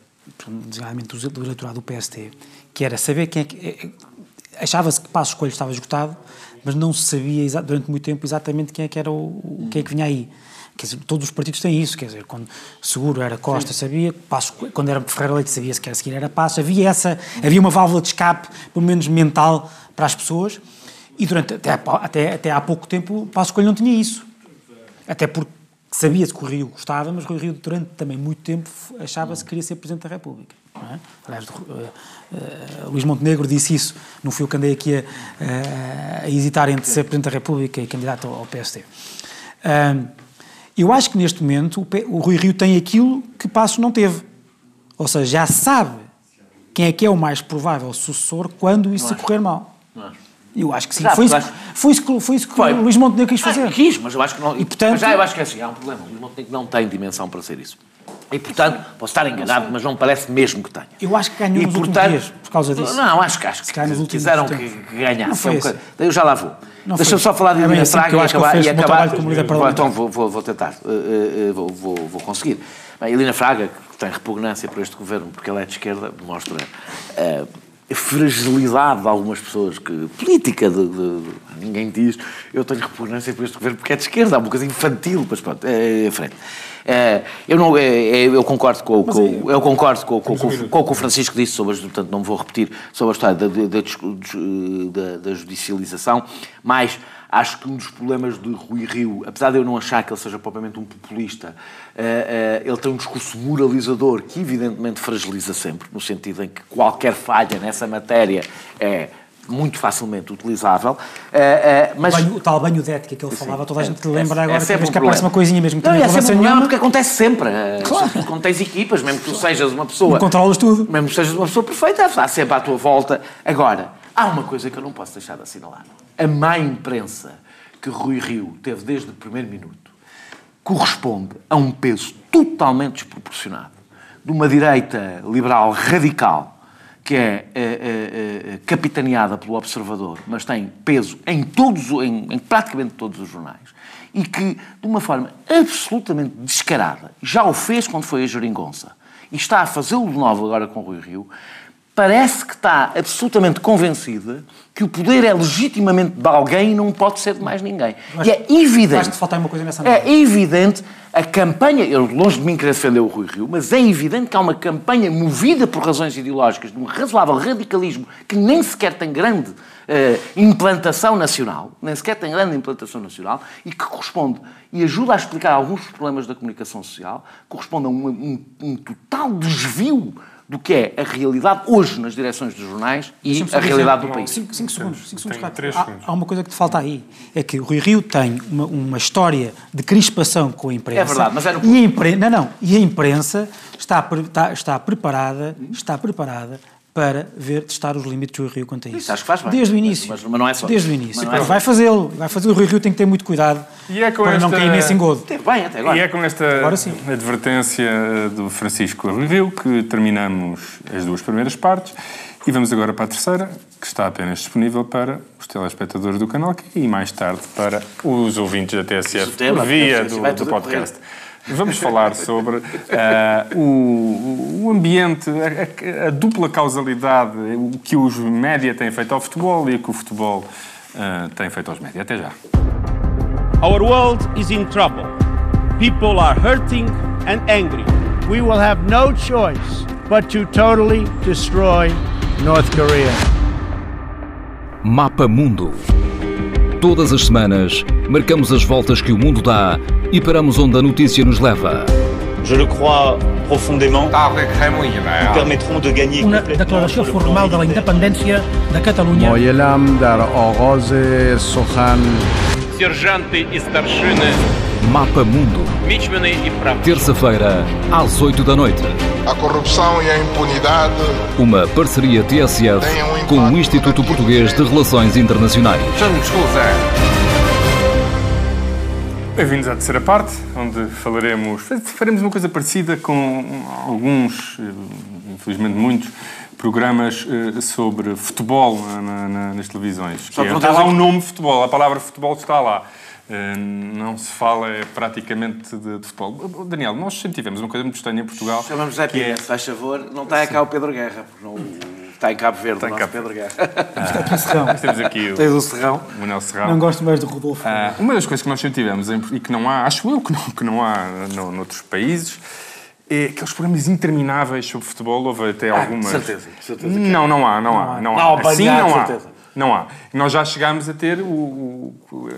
designadamente do do eleitorado do PST, que era saber quem é que. eh, Achava-se que Passo Escolho estava esgotado, mas não se sabia durante muito tempo exatamente quem é que era o- quem é que vinha aí. Quer dizer, todos os partidos têm isso, quer dizer, quando seguro era Costa, sabia, Passo, quando era Ferreira Leite sabia-se que era seguir era Passo, havia essa, havia uma válvula de escape, pelo menos mental, para as pessoas, e durante, até, até, até há pouco tempo Passo Coelho não tinha isso. Até porque sabia-se que o Rio gostava, mas o Rio durante também muito tempo achava-se que queria ser Presidente da República. não é? Aliás, eh, eh, Luís Montenegro disse isso, não fui eu que andei aqui a, a- a hesitar entre ser Presidente da República e candidato ao, ao PSD. Eu acho que neste momento o, Rui Rio tem aquilo que Passos não teve. Ou seja, já sabe quem é que é o mais provável sucessor quando isso correr mal. Eu acho que sim. Já, Foi isso, acho- foi isso que, foi isso que Foi. o Luís Montenegro quis Ah, fazer. quis, mas eu acho que não. E, portanto- mas já eu acho que é assim, há um problema. O Luís Montenegro não tem dimensão para ser isso. E, portanto, posso estar enganado, mas não parece mesmo que tenha. Eu acho que ganhou E, nos últimos portanto- dias, por causa disso. Não, acho que, acho que últimos quiseram que, que ganhasse. É um eu já lá vou. Deixa-me só falar de É Helena assim, Fraga e que acabar. E acabar então vou, vou, vou tentar. Uh, uh, uh, vou, vou, vou conseguir. Bem, Helena Fraga, que tem repugnância por este governo, porque ela é de esquerda, mostra uh, a fragilidade de algumas pessoas, que política, de, de- de- ninguém diz, eu tenho repugnância por este governo porque é de esquerda, é uma coisa infantil, mas pronto, é, é em frente. É, eu, não, é, é, eu concordo com, com- eu concordo com, com, com, o que o Francisco disse sobre, portanto não me vou repetir, sobre a história da, da- da judicialização, mas acho que um dos problemas de Rui Rio, apesar de eu não achar que ele seja propriamente um populista, eh, eh, ele tem um discurso moralizador que evidentemente fragiliza sempre, no sentido em que qualquer falha nessa matéria é muito facilmente utilizável, eh, eh, mas... Banho- o tal banho de ética que ele falava, toda a gente É- lembra é agora, um que aparece uma coisinha mesmo que Não, não é sempre um problema porque acontece sempre. eh, Claro. Quando tens equipas, mesmo que tu sejas uma pessoa... Não controlas tudo. Mesmo que sejas uma pessoa perfeita, há sempre à tua volta. Agora, há uma coisa que eu não posso deixar de assinalar. A má imprensa que Rui Rio teve desde o primeiro minuto corresponde a um peso totalmente desproporcionado de uma direita liberal radical que é eh, eh, eh, capitaneada pelo Observador, mas tem peso em todos, em, em praticamente todos os jornais, e que, de uma forma absolutamente descarada, já o fez quando foi a Jeringonça, e está a fazê-lo de novo agora com o Rui Rio, parece que está absolutamente convencida que o poder é legitimamente de alguém e não pode ser de mais ninguém. E é evidente. Acho que falta aí uma coisa nessa É evidente a campanha, eu longe de mim querer defender o Rui Rio, mas é evidente que há uma campanha movida por razões ideológicas, de um razoável radicalismo que nem sequer tem grande eh, implantação nacional, nem sequer tem grande implantação nacional, e que corresponde, e ajuda a explicar alguns dos problemas da comunicação social, corresponde a um, um- um total desvio do que é a realidade hoje nas direções dos jornais e a dizer- realidade do país. 5 segundos. Cinco segundos três há, segundos. há uma coisa que te falta aí. É que o Rui Rio tem uma, uma história de crispação com a imprensa. É verdade, mas é no- e a imprensa, não, não. E a imprensa está, está, está preparada, está preparada para ver testar os limites do Rui Rio quanto a isso. Isso, acho que faz bem. Desde o início. mas- mas não é só Desde o início. Mas não é só vai fazê-lo. Vai fazer o Rui Rio tem que ter muito cuidado E é com para não esta- cair nesse engodo. Teve bem até agora. E é com esta Agora sim. advertência do Francisco Review que terminamos as duas primeiras partes e vamos agora para a terceira, que está apenas disponível para os telespectadores do canal e mais tarde para os ouvintes da TSF via do, do podcast. Vamos falar sobre ah, o, o ambiente, a, a- a dupla causalidade, o que os média têm feito ao futebol e o que o futebol uh, tem feito aos médias. Até já. Our world is in trouble. People are hurting and angry. We will have no choice but to totally destroy North Korea. Mapa Mundo. Todas as semanas, marcamos as voltas que o mundo dá e paramos onde a notícia nos leva. Je le crois profondément. Nous permettront de gagner Una declaració formal da independência da Catalunha. Catalunya. Moyelam dar ogoze sohan. Sergente i starshine. Mapa Mundo. Terça-feira, às 8 da noite. A corrupção e a impunidade. Uma parceria TSF um com o Instituto Português de é Relações Internacionais. Bem-vindos à terceira parte, onde falaremos. Faremos uma coisa parecida com alguns, eh, infelizmente muitos, programas eh, sobre futebol na, na, nas televisões. Só que é, está lá o nome futebol, a palavra futebol está lá. Eh, Não se fala eh, praticamente de, de futebol. Daniel, nós sempre tivemos uma coisa muito estranha em Portugal. Chamamos Zé é- Pina, se faz favor. Não está cá o Pedro Guerra, porque não, está em Cabo Verde, Está em Cabo Pedro Guerra. aqui o Serrão. Nós temos aqui o, Tens o Serrão. o Manel Serrão. Não gosto mais do Rodolfo. Ah, uma das coisas que nós sempre tivemos em- e que não há, acho eu que não, que não há no, noutros países, é aqueles programas intermináveis sobre futebol. Houve até Ah, algumas. de certeza, de certeza que Não, não há, não, há. Não há. Não, assim não há. certeza. Não há. Nós já chegámos a ter o. o-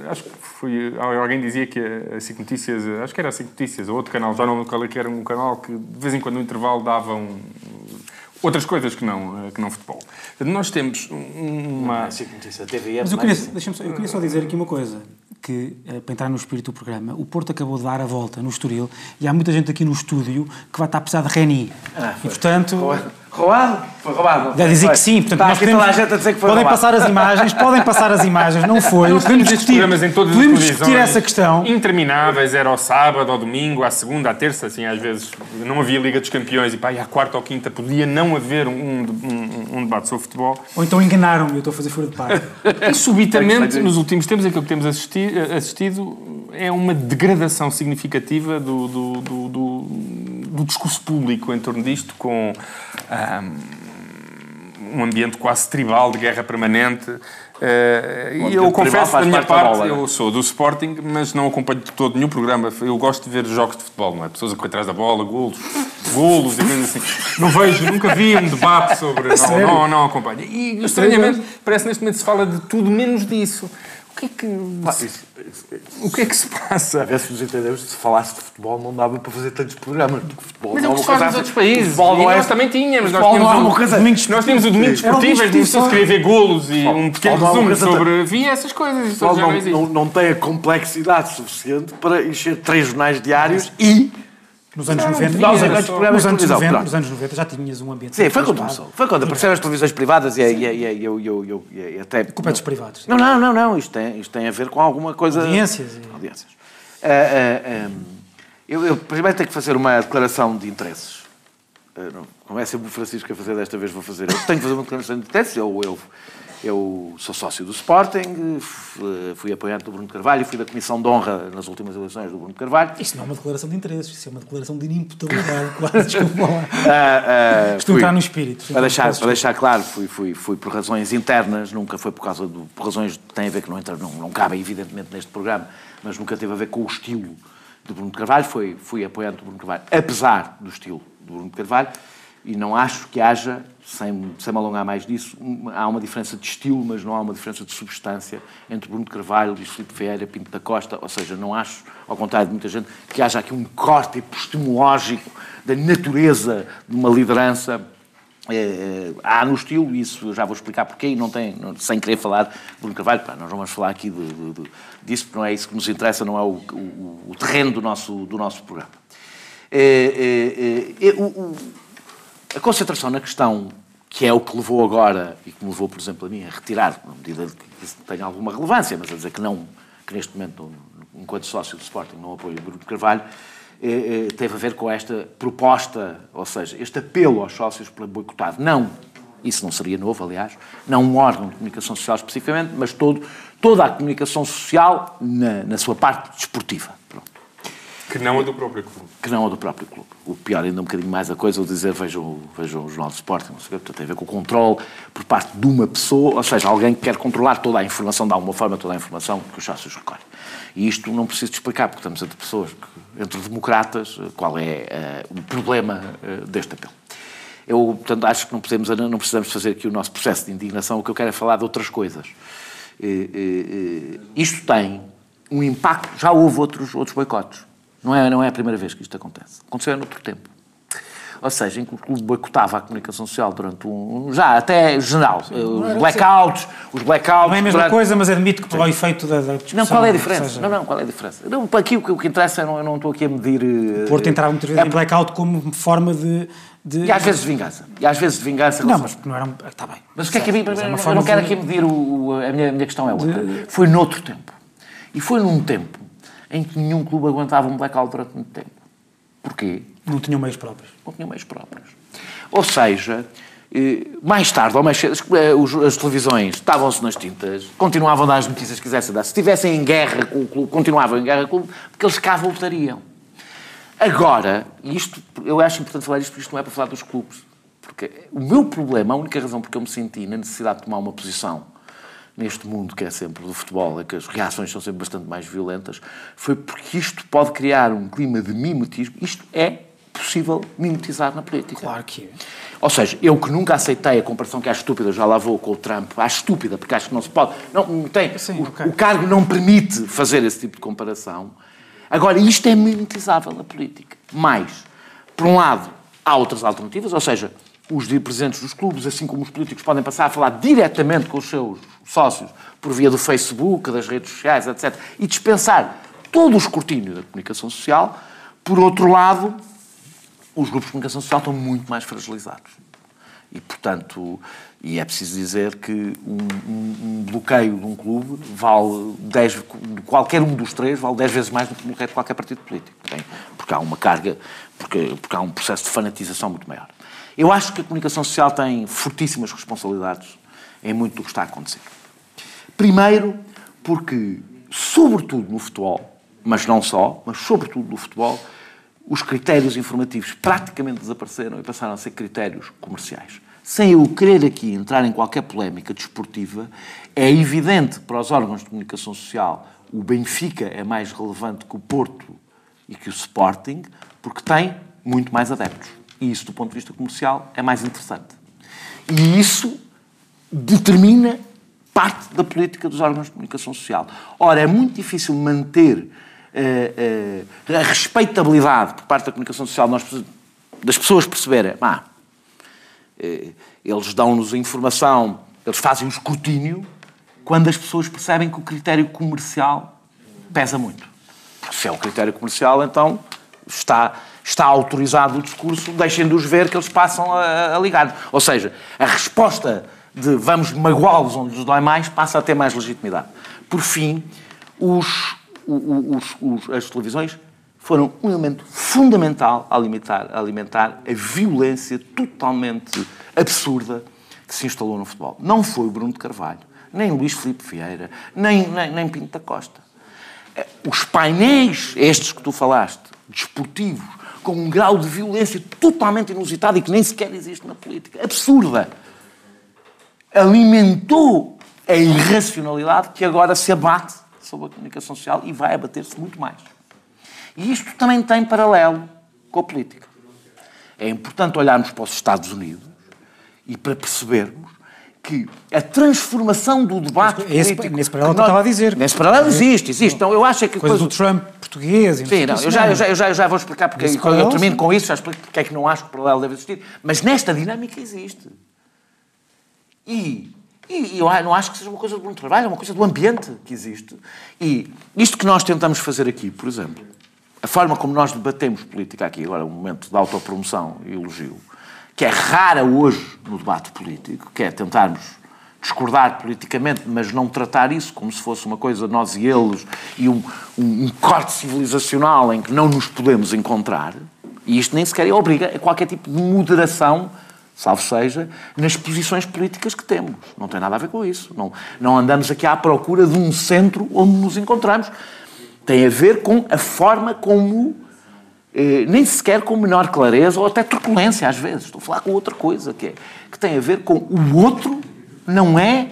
acho que foi. Alguém dizia que a, SIC Notícias. Acho que era a SIC Notícias, ou outro canal, já não lembro qual é que era um canal que de vez em quando no intervalo davam. Outras coisas que não, que não futebol. Portanto, Nós temos um- uma. A SIC Notícia, a TVE. Mas eu queria, só, eu queria só dizer aqui uma coisa, que eh, para entrar no espírito do programa, o Porto acabou de dar a volta no Estoril e há muita gente aqui no estúdio que vai estar a precisar de Reni. Ah, e portanto... Roubado? Foi roubado. Deve dizer que sim, portanto, Está nós podemos, toda a gente a dizer que foi podem roubado. passar as imagens, podem passar as imagens, não foi. Nós podemos programas em todas podemos as discutir televisões. essa questão. Intermináveis, era ao sábado, ao domingo, à segunda, à terça, assim, às vezes não havia Liga dos Campeões e pá, e à quarta ou quinta podia não haver um, um- um debate sobre futebol. Ou então enganaram-me, eu estou a fazer fora de parte. E subitamente, nos últimos tempos, aquilo que temos assisti- assistido é uma degradação significativa do, do, do, do- do discurso público em torno disto, com ahm, um ambiente quase tribal de guerra permanente. Um e eu confesso, da minha parte da bola, é? eu sou do Sporting, mas não acompanho de todo nenhum programa. Eu gosto de ver jogos de futebol, não é? Pessoas a correr atrás da bola, golos, golos e coisas assim. Não vejo, nunca vi um debate sobre. Não, não, não acompanho. E estranhamente, parece que neste momento se fala de tudo menos disso. O que é que. O que é que se passa? A ver se nos entendemos, se falasse de futebol não dava para fazer tantos programas, porque futebol Mas é o que uma se faz nos assim- outros países. Futebol E não é- nós também tínhamos. Nós futebol tínhamos, é o, coisa- nós tínhamos o Domingos Era um Esportivo, que se queria ver golos e um pequeno é resumo sobre. Via essas coisas. Isso não tem a complexidade suficiente para encher três jornais diários e. Nos anos Não, 90, não, nos anos, nos de anos televisão, 90, pronto. nos anos 90 já tinhas um ambiente. Sim, foi quando começou. Foi quando apareceram as televisões privadas e, e, e, e eu, eu, eu, eu, até. Culpa é dos privados. Não, não, não, não. Isto tem, isto tem a ver com alguma coisa. Audiências Audiências. Ah, ah, ah, eu, eu primeiro tenho que fazer uma declaração de interesses. Ah, não, como é sempre o Francisco a fazer, desta vez vou fazer. Eu tenho que fazer uma declaração de interesses. Eu, eu, eu sou sócio do Sporting, f- fui apoiante do Bruno de Carvalho, fui da Comissão de Honra nas últimas eleições do Bruno de Carvalho. Isso não é uma declaração de interesses, isso é uma declaração de inimputabilidade. Claro, desculpa lá. Ah, ah, Estou a entrar no espírito. Para deixar, para deixar claro, fui, fui, fui por razões internas, nunca foi por causa do, por razões que têm a ver que não, entra, não, não cabem evidentemente neste programa, mas nunca teve a ver com o estilo de Bruno de Carvalho, foi, fui apoiante do Bruno de Carvalho, apesar do estilo do Bruno Carvalho, e não acho que haja, sem, sem me alongar mais disso, há uma diferença de estilo, mas não há uma diferença de substância entre Bruno Carvalho, Luís Filipe Vieira, Pinto da Costa, ou seja, não acho, ao contrário de muita gente, que haja aqui um corte epistemológico da natureza de uma liderança eh, há no estilo, isso já vou explicar porquê, e não tem, não- sem querer falar de Bruno Carvalho, pá, nós não vamos falar aqui de, de- de- disso, porque não é isso que nos interessa, não é o, o- o terreno do nosso, do nosso programa. Eh, o- o- a concentração na questão, que é o que levou agora, e que me levou, por exemplo, a mim a retirar, na medida de que isso tenha alguma relevância, mas a dizer que não, que neste momento, enquanto sócio do Sporting, não apoio o Bruno Carvalho, teve a ver com esta proposta, ou seja, este apelo aos sócios para boicotar, não, isso não seria novo, aliás, não um órgão de comunicação social especificamente, mas todo, toda a comunicação social na, na sua parte desportiva. Que não a do próprio clube. Que não a do próprio clube. O pior ainda um bocadinho mais a coisa, o dizer vejam, vejam o Jornal de Sporting, não sei o que, tem a ver com o controle por parte de uma pessoa, ou seja, alguém que quer controlar toda a informação, de alguma forma, toda a informação que os sócios recolhem. E isto não preciso explicar, porque estamos entre pessoas, entre democratas, qual é uh, o problema uh, deste apelo. Eu, portanto, acho que não, podemos, não precisamos fazer aqui o nosso processo de indignação, o que eu quero é falar de outras coisas. Uh, isto tem um impacto, já houve outros, outros boicotes. Não é, não é a primeira vez que isto acontece. Aconteceu em outro tempo. Ou seja, em que o clube boicotava a comunicação social durante um. já até general. Sim, os blackouts, os blackouts. Não é a mesma durante... coisa, mas admito que pelo efeito da. Não, qual é a diferença? Seja... Não, não, qual é a diferença? Não, aqui o que, o que interessa, eu não, eu não estou aqui a medir. O Porto entrava muitas vezes é... em blackout como forma de, de. E às vezes de vingança. E às vezes de vingança. Não, mas não era. Está bem. Mas o que é que a mim. Eu não quero aqui medir o. A minha, a minha questão é outra. De... Foi noutro tempo. E foi num tempo em que nenhum clube aguentava um blackout durante muito tempo. Porquê? Não tinham meios próprios. Não tinham meios próprios. Ou seja, eh, mais tarde ou mais cedo, as televisões estavam-se nas tintas, continuavam a dar as notícias que quisessem dar. Se estivessem em guerra com o clube, continuavam em guerra com o clube, porque eles cá voltariam. Agora, e isto, eu acho importante falar isto, porque isto não é para falar dos clubes. Porque o meu problema, a única razão porque eu me senti na necessidade de tomar uma posição neste mundo que é sempre do futebol, é que as reações são sempre bastante mais violentas, foi porque isto pode criar um clima de mimetismo. Isto é possível mimetizar na política. Claro que é. Ou seja, eu que nunca aceitei a comparação que é estúpida, já lá vou com o Trump, acho estúpida, porque acho que não se pode. Não, tem, Sim, o, okay. o cargo não permite fazer esse tipo de comparação. Agora, isto é mimetizável na política. Mais, por um lado, há outras alternativas, ou seja, os presidentes dos clubes, assim como os políticos, podem passar a falar diretamente com os seus sócios por via do Facebook, das redes sociais, etc., e dispensar todo o escrutínio da comunicação social. Por outro lado, os grupos de comunicação social estão muito mais fragilizados. E, portanto, e é preciso dizer que um, um, um bloqueio de um clube vale 10, qualquer um dos três vale 10 vezes mais do que um bloqueio de qualquer partido político. Porque há uma carga, porque, porque há um processo de fanatização muito maior. Eu acho que a comunicação social tem fortíssimas responsabilidades em muito do que está a acontecer. Primeiro, porque, sobretudo no futebol, mas não só, mas sobretudo no futebol, os critérios informativos praticamente desapareceram e passaram a ser critérios comerciais. Sem eu querer aqui entrar em qualquer polémica desportiva, é evidente para os órgãos de comunicação social o Benfica é mais relevante que o Porto e que o Sporting, porque tem muito mais adeptos. E isso, do ponto de vista comercial, é mais interessante. E isso determina parte da política dos órgãos de comunicação social. Ora, é muito difícil manter uh, uh, a respeitabilidade por parte da comunicação social nós, das pessoas perceberem, ah, uh, eles dão-nos informação, eles fazem um escrutínio, quando as pessoas percebem que o critério comercial pesa muito. Se é o critério comercial, então está está autorizado o discurso, deixem de os ver que eles passam a, a ligar. Ou seja, a resposta de vamos magoá-los onde lhes dói mais passa a ter mais legitimidade. Por fim, os, os, os, as televisões foram um elemento fundamental a alimentar, a alimentar a violência totalmente absurda que se instalou no futebol. Não foi o Bruno de Carvalho, nem Luís Filipe Vieira, nem, nem, nem Pinto da Costa. Os painéis, estes que tu falaste, desportivos, com um grau de violência totalmente inusitado e que nem sequer existe na política. Absurda. Alimentou a irracionalidade que agora se abate sobre a comunicação social e vai abater-se muito mais. E isto também tem paralelo com a política. É importante olharmos para os Estados Unidos e para percebermos que a transformação do debate esse, político... Nesse paralelo que eu estava a dizer. Nesse paralelo existe, existe. Então, eu acho é que... Coisa do Trump português... Sim, não, eu já, eu, já, eu, já, eu já vou explicar, porque eu, eu termino com isso, já explico porque é que não acho que o paralelo deve existir. Mas nesta dinâmica existe. E, e eu não acho que seja uma coisa do bom trabalho, é uma coisa do ambiente que existe. E isto que nós tentamos fazer aqui, por exemplo, a forma como nós debatemos política aqui, agora um momento de autopromoção e elogio, que é rara hoje no debate político, que é tentarmos discordar politicamente, mas não tratar isso como se fosse uma coisa nós e eles e um, um, um corte civilizacional em que não nos podemos encontrar. E isto nem sequer obriga a qualquer tipo de moderação, salvo seja, nas posições políticas que temos. Não tem nada a ver com isso. Não, não andamos aqui à procura de um centro onde nos encontramos. Tem a ver com a forma como, nem sequer com menor clareza ou até truculência às vezes. Estou a falar com outra coisa, que, é, que tem a ver com o outro não é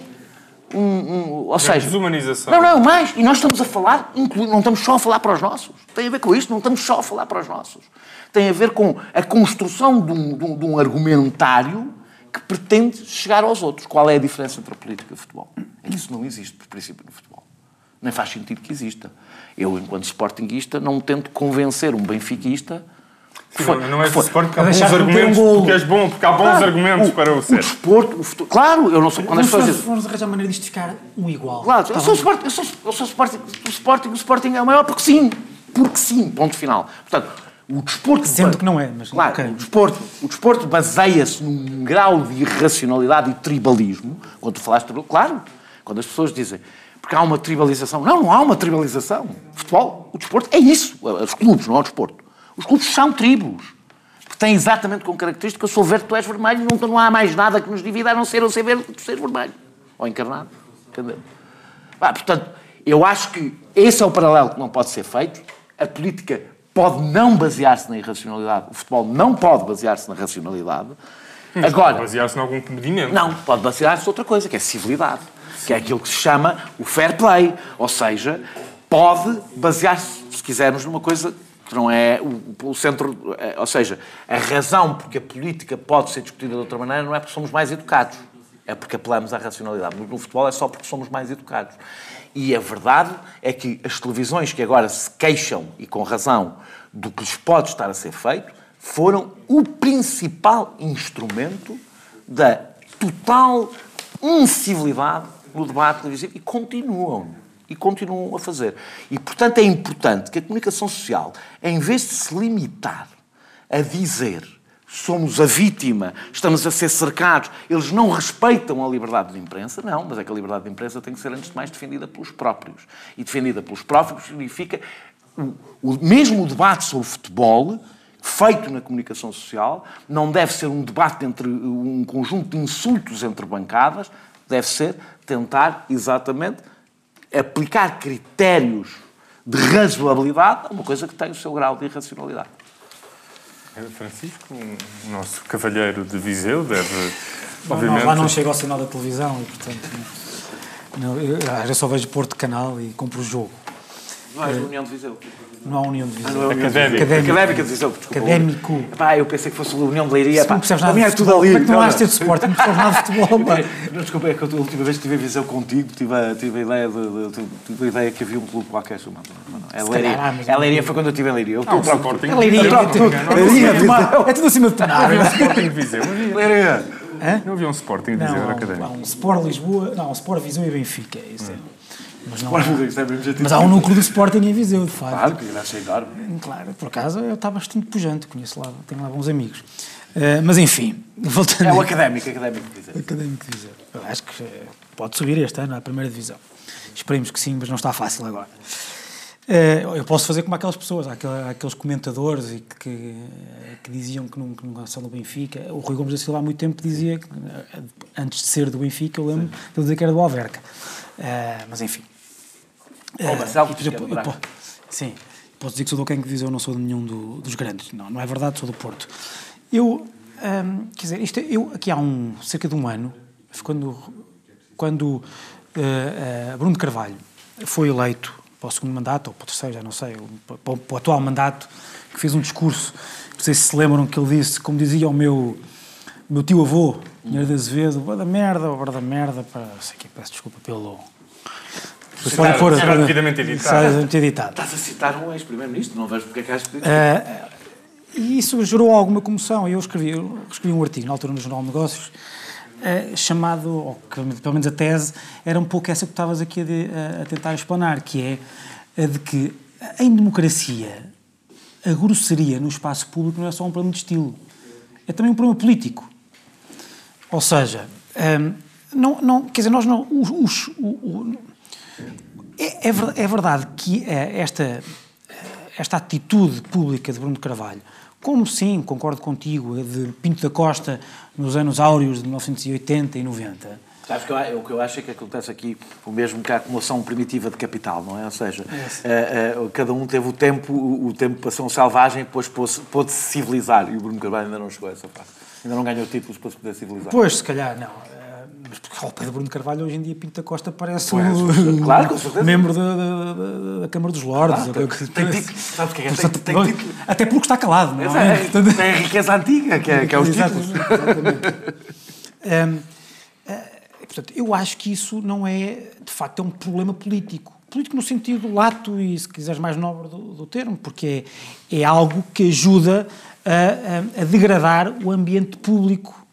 um, um, ou seja, desumanização. Não, não, mais. E nós estamos a falar, não estamos só a falar para os nossos. Tem a ver com isto, não estamos só a falar para os nossos. Tem a ver com a construção de um, de um, de um argumentário que pretende chegar aos outros. Qual é a diferença entre a política e o futebol? É que isso não existe, por princípio, no futebol. Nem faz sentido que exista. Eu, enquanto sportinguista, não tento convencer um benfiquista foi, não, não é foi, porque há bons argumentos, um porque és bom, porque há bons claro, argumentos o, para o ser. O desporto, o futuro, claro, eu não sou quando as pessoas dizem. Vamos arranjar maneira disto ficar um igual. Claro, eu sou, Sporting, eu sou, eu sou Sporting, o Sporting, o Sporting é o maior porque sim, porque sim, ponto final. Portanto, o desporto. Sendo que não é, mas. Claro, okay. o desporto, o desporto baseia-se num grau de irracionalidade e tribalismo. Quando tu falaste, claro, quando as pessoas dizem porque há uma tribalização. Não, não há uma tribalização. Futebol, o desporto é isso. Os clubes, não é o desporto. Os clubes são tribos tem exatamente como característica, eu sou verde, tu és vermelho, nunca não há mais nada que nos divida a não ser eu ser verde, tu seres vermelho. Ou encarnado. Ah, portanto, eu acho que esse é o paralelo que não pode ser feito. A política pode não basear-se na irracionalidade. O futebol não pode basear-se na racionalidade. Mas Agora, pode basear-se em algum comedimento. Não, pode basear-se em outra coisa, que é civilidade. Que é aquilo que se chama o fair play. Ou seja, pode basear-se, se quisermos, numa coisa que não é o, o, centro. É, ou seja, a razão porque a política pode ser discutida de outra maneira não é porque somos mais educados, é porque apelamos à racionalidade. No futebol é só porque somos mais educados. E a verdade é que as televisões que agora se queixam, e com razão, do que lhes pode estar a ser feito, foram o principal instrumento da total incivilidade no debate televisivo e continuam e continuam a fazer. E, portanto, é importante que a comunicação social, em vez de se limitar a dizer somos a vítima, estamos a ser cercados, eles não respeitam a liberdade de imprensa, não, mas é que a liberdade de imprensa tem que ser, antes de mais, defendida pelos próprios. E defendida pelos próprios significa o, o mesmo debate sobre futebol feito na comunicação social não deve ser um debate entre um conjunto de insultos entre bancadas, deve ser tentar exatamente aplicar critérios de razoabilidade a uma coisa que tem o seu grau de irracionalidade. Francisco, o nosso cavalheiro de Viseu, deve. Não, obviamente... Não, lá não chega ao sinal da televisão e, portanto. Não, eu, eu só vejo Porto Canal e compro o jogo. Não é a União de Viseu? Não há União de Viseu. Ah, não é Académico. Académico. Académica de Viseu, desculpa. Académico. Pá, eu pensei que fosse a União de Leiria. Não percebes nada de futebol. Tudo ali. Como é que não vais ter de suporte? Não percebes nada de futebol, pá. Não, desculpa, é que a última vez que estive em Viseu contigo, tive a, tive a, ideia, de, de, tive a ideia que havia um clube qualquer chamado. Não, não. É Leiria. É Leiria foi quando eu estive em Leiria. Eu estou para o Sporting. É Leiria. É tudo acima de tudo. Não havia um Sporting de Viseu. Leiria. Não havia um Sporting de Viseu, era académico. Há um Sport Lisboa, não, um Sport Viseu e Benfica. Isso é. Mas, não, é mas há um núcleo do Sporting em Viseu, de facto. Claro, que irá ser enorme. Claro, por acaso eu estava bastante pujante, conheço lá, tenho lá bons amigos. Uh, mas enfim, voltando. É o académico, académico de Viseu. Académico de Viseu. Eu acho que eh, pode subir este ano à primeira divisão. Esperemos que sim, mas não está fácil agora. Uh, eu posso fazer como aquelas pessoas, aqueles comentadores e que, que diziam que não, que não são do Benfica. O Rui Gomes da Silva há muito tempo dizia, que, antes de ser do Benfica, eu lembro de dizer que era do Alverca. Uh, mas enfim. Oh, Marcelo, uh, eu, eu, sim, posso dizer que sou do quem que diz eu não sou de nenhum do, dos grandes. Não, não é verdade, sou do Porto. Eu, um, quer dizer, isto, eu aqui há um, cerca de um ano, quando, quando uh, uh, Bruno Carvalho foi eleito para o segundo mandato, ou para o terceiro, já não sei, para, para o atual mandato, que fez um discurso, não sei se se lembram que ele disse, como dizia o meu, meu tio-avô, Pinheiro de Azevedo, da merda, da merda, para, sei que, peço desculpa pelo depois podem pôr. Será devidamente editado. editado. Estás a citar um ex-primeiro-ministro, não vejo porque é que achas que. Uh, e isso gerou alguma comoção. Eu escrevi, eu escrevi um artigo na altura no Jornal de Negócios uh, chamado, ou que, pelo menos a tese, era um pouco essa que estavas aqui a, de, a, tentar explanar, que é a de que em democracia a grosseria no espaço público não é só um problema de estilo, é também um problema político. Ou seja, um, ehm, não, não, quer dizer, nós não. Os, os, o, é, é, é verdade que é, esta, esta atitude pública de Bruno Carvalho, como sim, concordo contigo, de Pinto da Costa nos anos áureos de 1980 e 90, Sabes que eu, o que eu acho é que acontece aqui o mesmo que a acumulação primitiva de capital, não é? Ou seja, é, é, cada um teve o tempo, o, o tempo passou um selvagem e depois pôde-se civilizar. E o Bruno Carvalho ainda não chegou a essa parte. Ainda não ganhou títulos para se poder civilizar. Pois, se calhar, não. Mas porque ao pé do Bruno Carvalho, hoje em dia, Pinto da Costa parece um claro, membro da, da, da, Câmara dos Lordes. Ah, tem, tem, tem, sabes o que é? Tem, tem, tem, até porque está calado, não é? é tem a riqueza antiga, que é, que é os títulos. Exatamente. um, portanto, eu acho que isso não é, de facto, é um problema político. Político no sentido lato e, se quiseres, mais nobre do, do termo, porque é, é algo que ajuda a, a, a degradar o ambiente público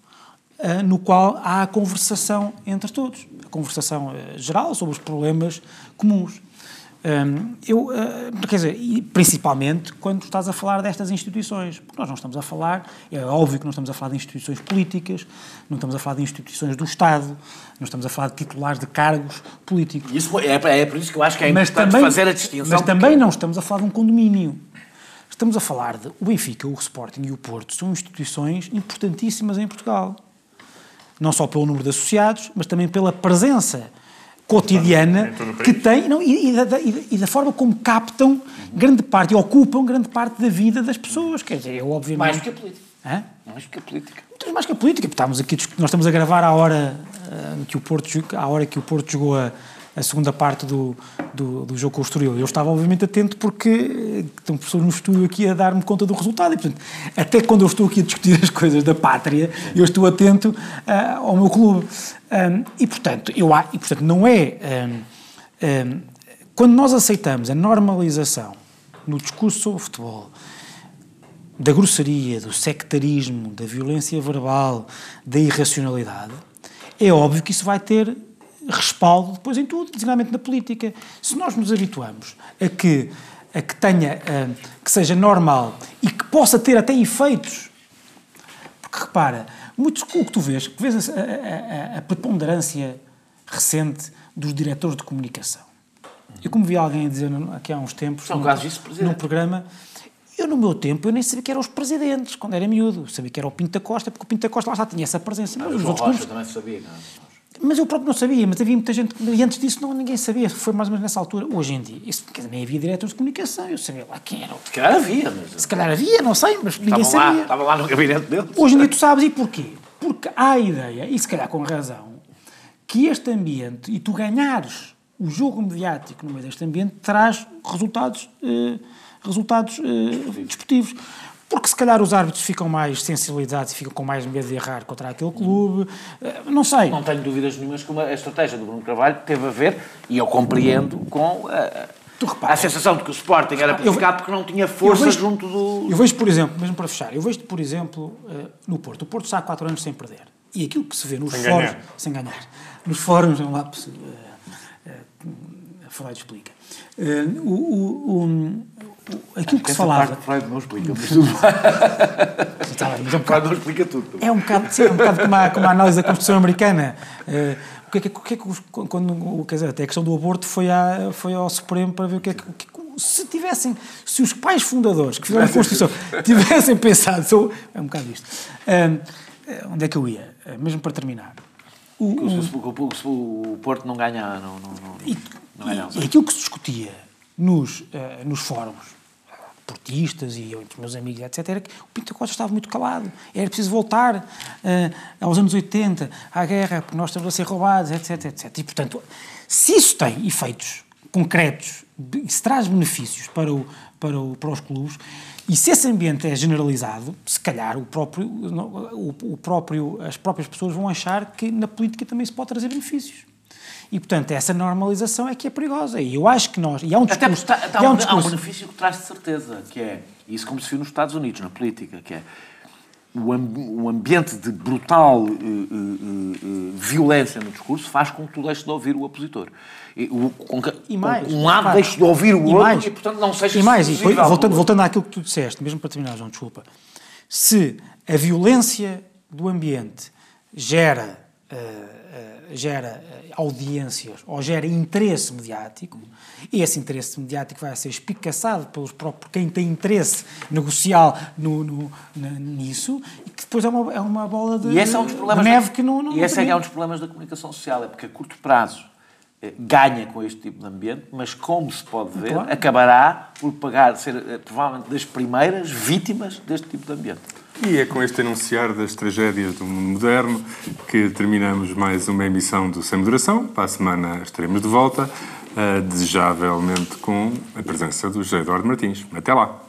uh, no qual há a conversação entre todos. A conversação uh, geral sobre os problemas comuns. Um, eu, uh, quer dizer, principalmente quando estás a falar destas instituições, porque nós não estamos a falar, é óbvio que não estamos a falar de instituições políticas, não estamos a falar de instituições do Estado, não estamos a falar de titulares de cargos políticos. Isso é, é por isso que eu acho que é mas importante também, fazer a distinção. Mas também não estamos a falar de um condomínio. Estamos a falar de o Benfica, o Sporting e o Porto são instituições importantíssimas em Portugal. Não só pelo número de associados, mas também pela presença cotidiana que tem não, e, e, da, e, da, forma como captam uhum. grande parte e ocupam grande parte da vida das pessoas. Quer dizer, eu obviamente. Mais do que a política. Hã? Mais do que a política. Muito mais que a política, porque estamos aqui, nós estamos a gravar à hora, uh, que, o Porto, à hora que o Porto jogou a, a segunda parte do, do, do, jogo com o Estoril. Eu estava, obviamente, atento porque eh, estão pessoas no estúdio aqui a dar-me conta do resultado. E, portanto, até quando eu estou aqui a discutir as coisas da pátria, eu estou atento uh, ao meu clube. Um, e, portanto, eu, e, portanto, não é... Um, um, quando nós aceitamos a normalização no discurso sobre o futebol, da grossaria, do sectarismo, da violência verbal, da irracionalidade, é óbvio que isso vai ter respaldo depois em tudo, designadamente na política. Se nós nos habituamos a que, a que tenha, a, que seja normal e que possa ter até efeitos, porque repara, muitos, o que tu vês, que vês a, a, a preponderância recente dos diretores de comunicação. Eu como vi alguém dizer aqui há uns tempos, São num, num programa, eu, no meu tempo, eu nem sabia que eram os presidentes, quando era miúdo. Sabia que era o Pinto da Costa, porque o Pinto da Costa lá já tinha essa presença. Mas, os outros Rocha também sabia, não é? Mas eu próprio não sabia, mas havia muita gente, e antes disso não, ninguém sabia, foi mais ou menos nessa altura. Hoje em dia, isso, nem havia diretores de comunicação, eu sabia lá quem era. Se calhar havia, mas... Se calhar havia, não sei, mas ninguém estava sabia. Lá, estava lá no gabinete dele. Hoje em dia tu sabes, e porquê? Porque há a ideia, e se calhar com razão, que este ambiente, e tu ganhares o jogo mediático no meio deste ambiente, traz resultados, eh, resultados eh, desportivos. Porque se calhar os árbitros ficam mais sensibilizados e ficam com mais medo de errar contra aquele clube. Eh, não sei. Não tenho dúvidas nenhumas que uma, a estratégia do Bruno Carvalho teve a ver, e eu compreendo, com a, a sensação de que o Sporting era prejudicado porque não tinha força vejo, junto do. Eu vejo, por exemplo, mesmo para fechar, eu vejo, por exemplo, eh, no Porto. O Porto está há 4 anos sem perder. E aquilo que se vê nos sem fóruns. Ganhar. Sem ganhar. Nos fóruns, vamos lá, uh, uh, Freud explica. Uh, o, o, o, aquilo que se falava. Freud não explica, mas tudo mas é um bocado, não explica tudo. É um bocado, sim, é um bocado como, a, como a análise da Constituição Americana. Uh, o que é que, o que, é que quando, quer dizer, até a questão do aborto foi, à, foi ao Supremo para ver o que é que, que se tivessem, se os pais fundadores que fizeram a Constituição tivessem pensado, sou, é um bocado isto. Uh, onde é que eu ia? Uh, mesmo para terminar. O, o, se, o, se o Porto não ganhar, não, não, não, e, não ganhar. E, e aquilo que se discutia nos, uh, nos fóruns portistas e entre meus amigos, etc., era que o Pinto Costa estava muito calado. Era preciso voltar uh, aos anos 80, à guerra, porque nós estamos a ser roubados, etc, etc. E, portanto, se isso tem efeitos concretos, se traz benefícios para, o, para, o, para os clubes, e se esse ambiente é generalizado, se calhar o próprio, o, o próprio, as próprias pessoas vão achar que na política também se pode trazer benefícios. E, portanto, essa normalização é que é perigosa. E eu acho que nós. E há um discurso, Até porque há, há, um, discurso, há um benefício que traz de certeza, que é. Isso como se viu nos Estados Unidos, na política, que é. O, um ambiente de brutal uh, uh, uh, violência no discurso faz com que tu deixes de ouvir o opositor. E, o, com que, e mais, um lado deixe de ouvir o outro mais, e, portanto, não seja E mais, e voltando, voltando àquilo que tu disseste, mesmo para terminar, João, desculpa. Se a violência do ambiente gera gera audiências ou gera interesse mediático, e esse interesse mediático vai ser espicaçado pelos próprios, por quem tem interesse negocial no, no, nisso, e que depois é uma, é uma bola de, e esse é um dos problemas neve da, que não, não E esse é, é um dos problemas da comunicação social, é porque a curto prazo ganha com este tipo de ambiente, mas como se pode ver, claro. acabará por pagar, ser provavelmente das primeiras vítimas deste tipo de ambiente. E é com este anunciar das tragédias do mundo moderno que terminamos mais uma emissão do Sem Moderação. Para a semana estaremos de volta, uh, desejavelmente com a presença do José Eduardo Martins. Até lá!